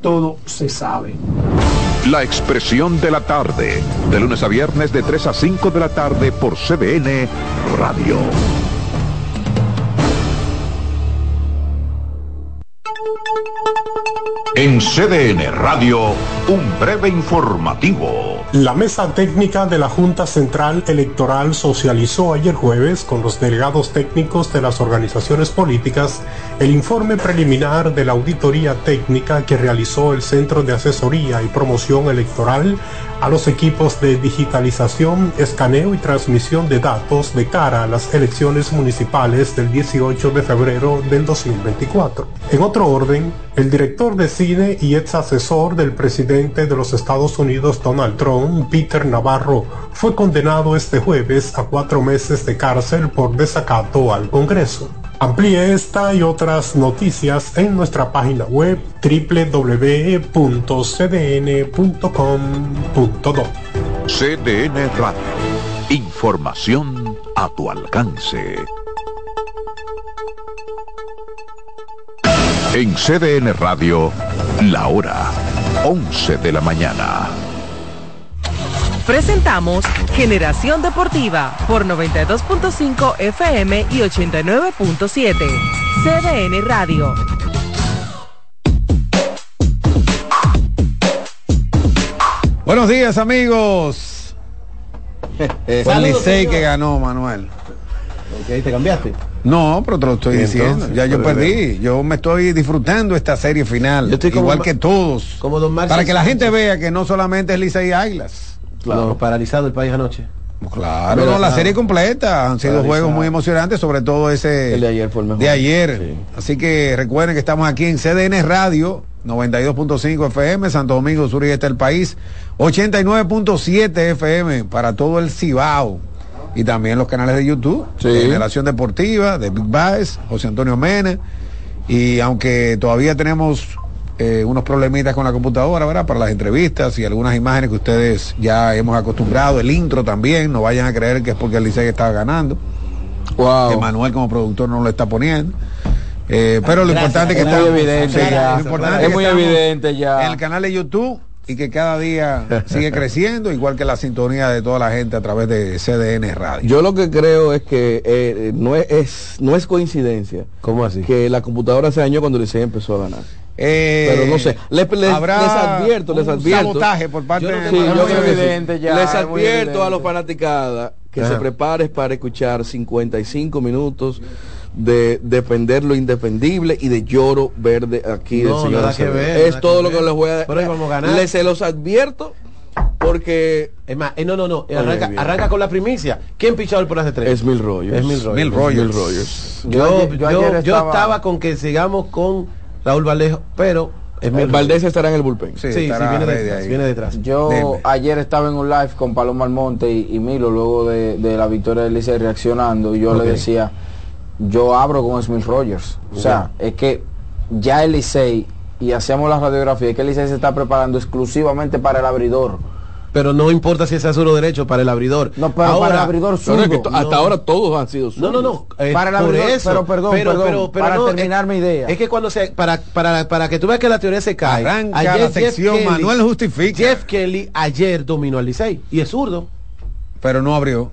todo se sabe. La Expresión de la Tarde, de lunes a viernes de 3 a 5 de la tarde por CDN Radio. En CDN Radio, un breve informativo. La mesa técnica de la Junta Central Electoral socializó ayer jueves con los delegados técnicos de las organizaciones políticas el informe preliminar de la auditoría técnica que realizó el Centro de Asesoría y Promoción Electoral a los equipos de digitalización, escaneo y transmisión de datos de cara a las elecciones municipales del 18 de febrero del 2024. En otro orden, el director de cine y ex asesor del presidente de los Estados Unidos Donald Trump, Peter Navarro, fue condenado este jueves a cuatro meses de cárcel por desacato al Congreso. Amplíe esta y otras noticias en nuestra página web www.cdn.com.do. CDN Radio. Información a tu alcance. En CDN Radio, la hora 11 de la mañana. Presentamos Generación Deportiva por 92.5 FM y 89.7. CDN Radio. Buenos días amigos. Fue el Licey que ganó, Manuel. Ok, ¿te cambiaste? No, pero te lo estoy diciendo. ya yo perdí. Yo me estoy disfrutando esta serie final. Yo estoy como igual que todos. Como Don Marcio Para que la gente vea que no solamente es Licey y Águilas. Claro, paralizado el país anoche. Claro, no, la serie completa. Han sido Paralizado. juegos muy emocionantes, sobre todo ese El de ayer fue el mejor. de ayer. Así que recuerden que estamos aquí en CDN Radio, 92.5 FM, Santo Domingo Sur y Este del país, 89.7 FM para todo el Cibao. Y también los canales de YouTube, de Generación Deportiva, de Big Baez, José Antonio Mena. Y aunque todavía tenemos eh, unos problemitas con la computadora, ¿verdad? Para las entrevistas y algunas imágenes que ustedes ya hemos acostumbrado, el intro también, no vayan a creer que es porque el Licey estaba ganando. Que Manuel como productor no lo está poniendo. Eh, pero lo Gracias. importante es que Es muy estamos- evidente ya. lo importante Es que muy estamos evidente ya. En el canal de YouTube y que cada día (laughs) sigue creciendo, igual que la sintonía de toda la gente a través de CDN Radio. Yo lo que creo es que eh, no, es, no es coincidencia. ¿Cómo así? Que la computadora se dañó cuando el empezó a ganar. Eh, Pero no sé, les, les- habrá les advierto, les un advierto. sabotaje por parte Yo no de- Es yo muy evidente sí. ya, Les muy advierto a los fanaticadas que Ajá. se prepares para escuchar 55 minutos de defender lo indefendible y de lloro verde aquí No, del señor nada que ver, Es nada todo que lo que ver. les voy a Pero ahí vamos a ganar. Les se los advierto porque Es más, eh, no, no, no, Oye, arranca, con la primicia. ¿Quién el por de tres? Es Mil Rogers. Es Mil Rogers. Mil. Rogers. Yo Yo, yo yo- ayer yo estaba- estaba con que sigamos con Raúl Vallejo, pero es Mil Valdés estará en el bullpen. Sí, sí, viene detrás, viene detrás. Yo ayer estaba en un live con Paloma Almonte y, y Milo luego de, de la victoria del Licey reaccionando y yo le decía, yo abro con Smith Rogers. O sea, es que ya el Licey, y hacemos la radiografía, es que el Licey se está preparando exclusivamente para el abridor. Pero no importa si es azul o derecho para el abridor. No, pero para el abridor no, no, es que zurdo. hasta No. ahora todos han sido No, no, no. zurdos. Eh, Para el por abridor, eso. pero perdón, perdón, para no, terminar es- mi idea. Es que cuando se para para para que tú veas que la teoría se cae. Arranca la Jeff sección, Manuel justifica. Jeff Kelly ayer dominó al Licey y es zurdo. Pero no abrió.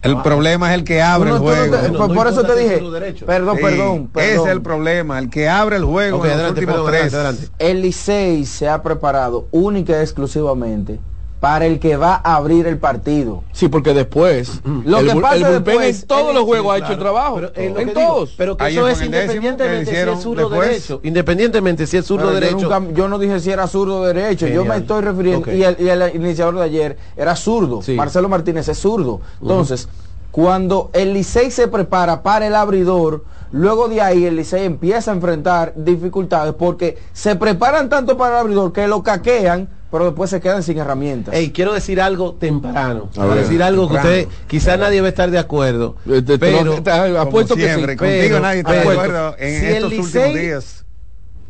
El problema es el que abre el juego. por, eso te dije, perdón, perdón, Ese es el problema, el que abre el juego en los últimos tres. El Licey se ha preparado única y exclusivamente para el que va a abrir el partido. Sí, porque después lo que pasa después, en todos los juegos ha hecho el trabajo, en todos. pero que eso es independientemente si es zurdo derecho, independientemente si es zurdo derecho. Yo, no dije si era zurdo derecho, yo me estoy refiriendo y, el, iniciador de ayer era zurdo, Marcelo Martínez es zurdo. Entonces, cuando el Licey se prepara para el abridor, luego de ahí el Licey empieza a enfrentar dificultades porque se preparan tanto para el abridor que lo caquean pero después se quedan sin herramientas. Hey, quiero decir algo temprano. Quiero decir algo que usted, quizás nadie va a estar de acuerdo. pero, apuesto que sí. Contigo nadie está de acuerdo en estos últimos días.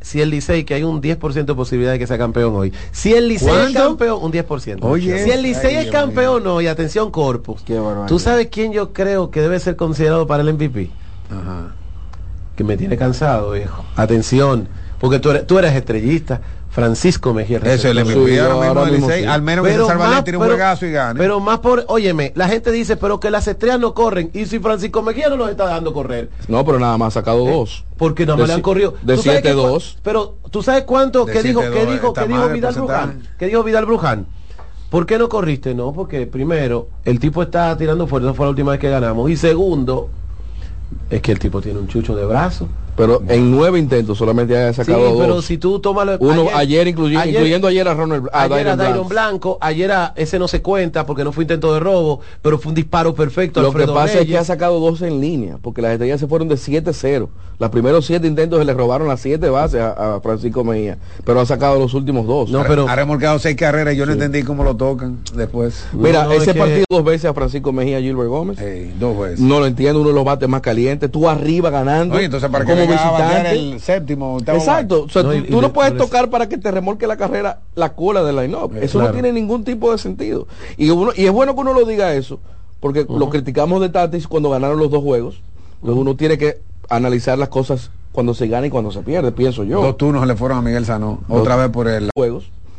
Si el Licey, que hay un 10% de posibilidad de que sea campeón hoy. Si el Licey es campeón, un 10%. Oye, si el Licey es campeón hoy, atención Corpus. ¿Tú sabes quién yo creo que debe ser considerado para el MVP? Ajá. Que me tiene cansado, viejo. Atención, porque tú eres, tú eres estrellista Francisco Mejía. Eso es el MVP ahora mismo, al menos que César tiene un juegazo y gane. Pero más por, óyeme, la gente dice, pero que las estrellas no corren. Y si Francisco Mejía no los está dejando correr. No, pero nada más ha sacado eh, dos. Porque nada más le han corrido. De 7-2. Pero tú sabes cuánto que dijo, que dijo, que dijo Vidal Bruján. Que dijo Vidal Bruján. ¿Por qué no corriste? No, porque primero, el tipo está tirando fuerte, fue la última vez que ganamos. Y segundo, es que el tipo tiene un chucho de brazo. Pero en nueve intentos solamente ha sacado sí, pero si tú tomas uno ayer, incluyendo ayer a Ronald ayer a Dairon Blanco. ayer a ese no se cuenta porque no fue intento de robo, pero fue un disparo perfecto. Lo que pasa es que ha sacado dos en línea, porque las estrellas se fueron de 7-0. Los primeros siete intentos se le robaron las siete bases a, Francisco Mejía, pero ha sacado los últimos dos. No, pero ha remolcado seis carreras, yo no entendí cómo lo tocan después. Mira, ese partido dos veces a Francisco Mejía Gilbert Gómez. dos veces. No lo entiendo, uno de los bates más calientes, tú arriba ganando. Oye, entonces para como visitante el séptimo, Exacto, o sea, tú, no, puedes tocar para que te remolque la carrera la cola del line-up. Eh, eso no tiene ningún tipo de sentido. Y, uno, y es bueno que uno lo diga eso, porque lo criticamos de Tatis cuando ganaron los dos juegos. uno tiene que analizar las cosas cuando se gana y cuando se pierde, pienso yo. Dos turnos le fueron a Miguel Sano, otra vez por el juegos.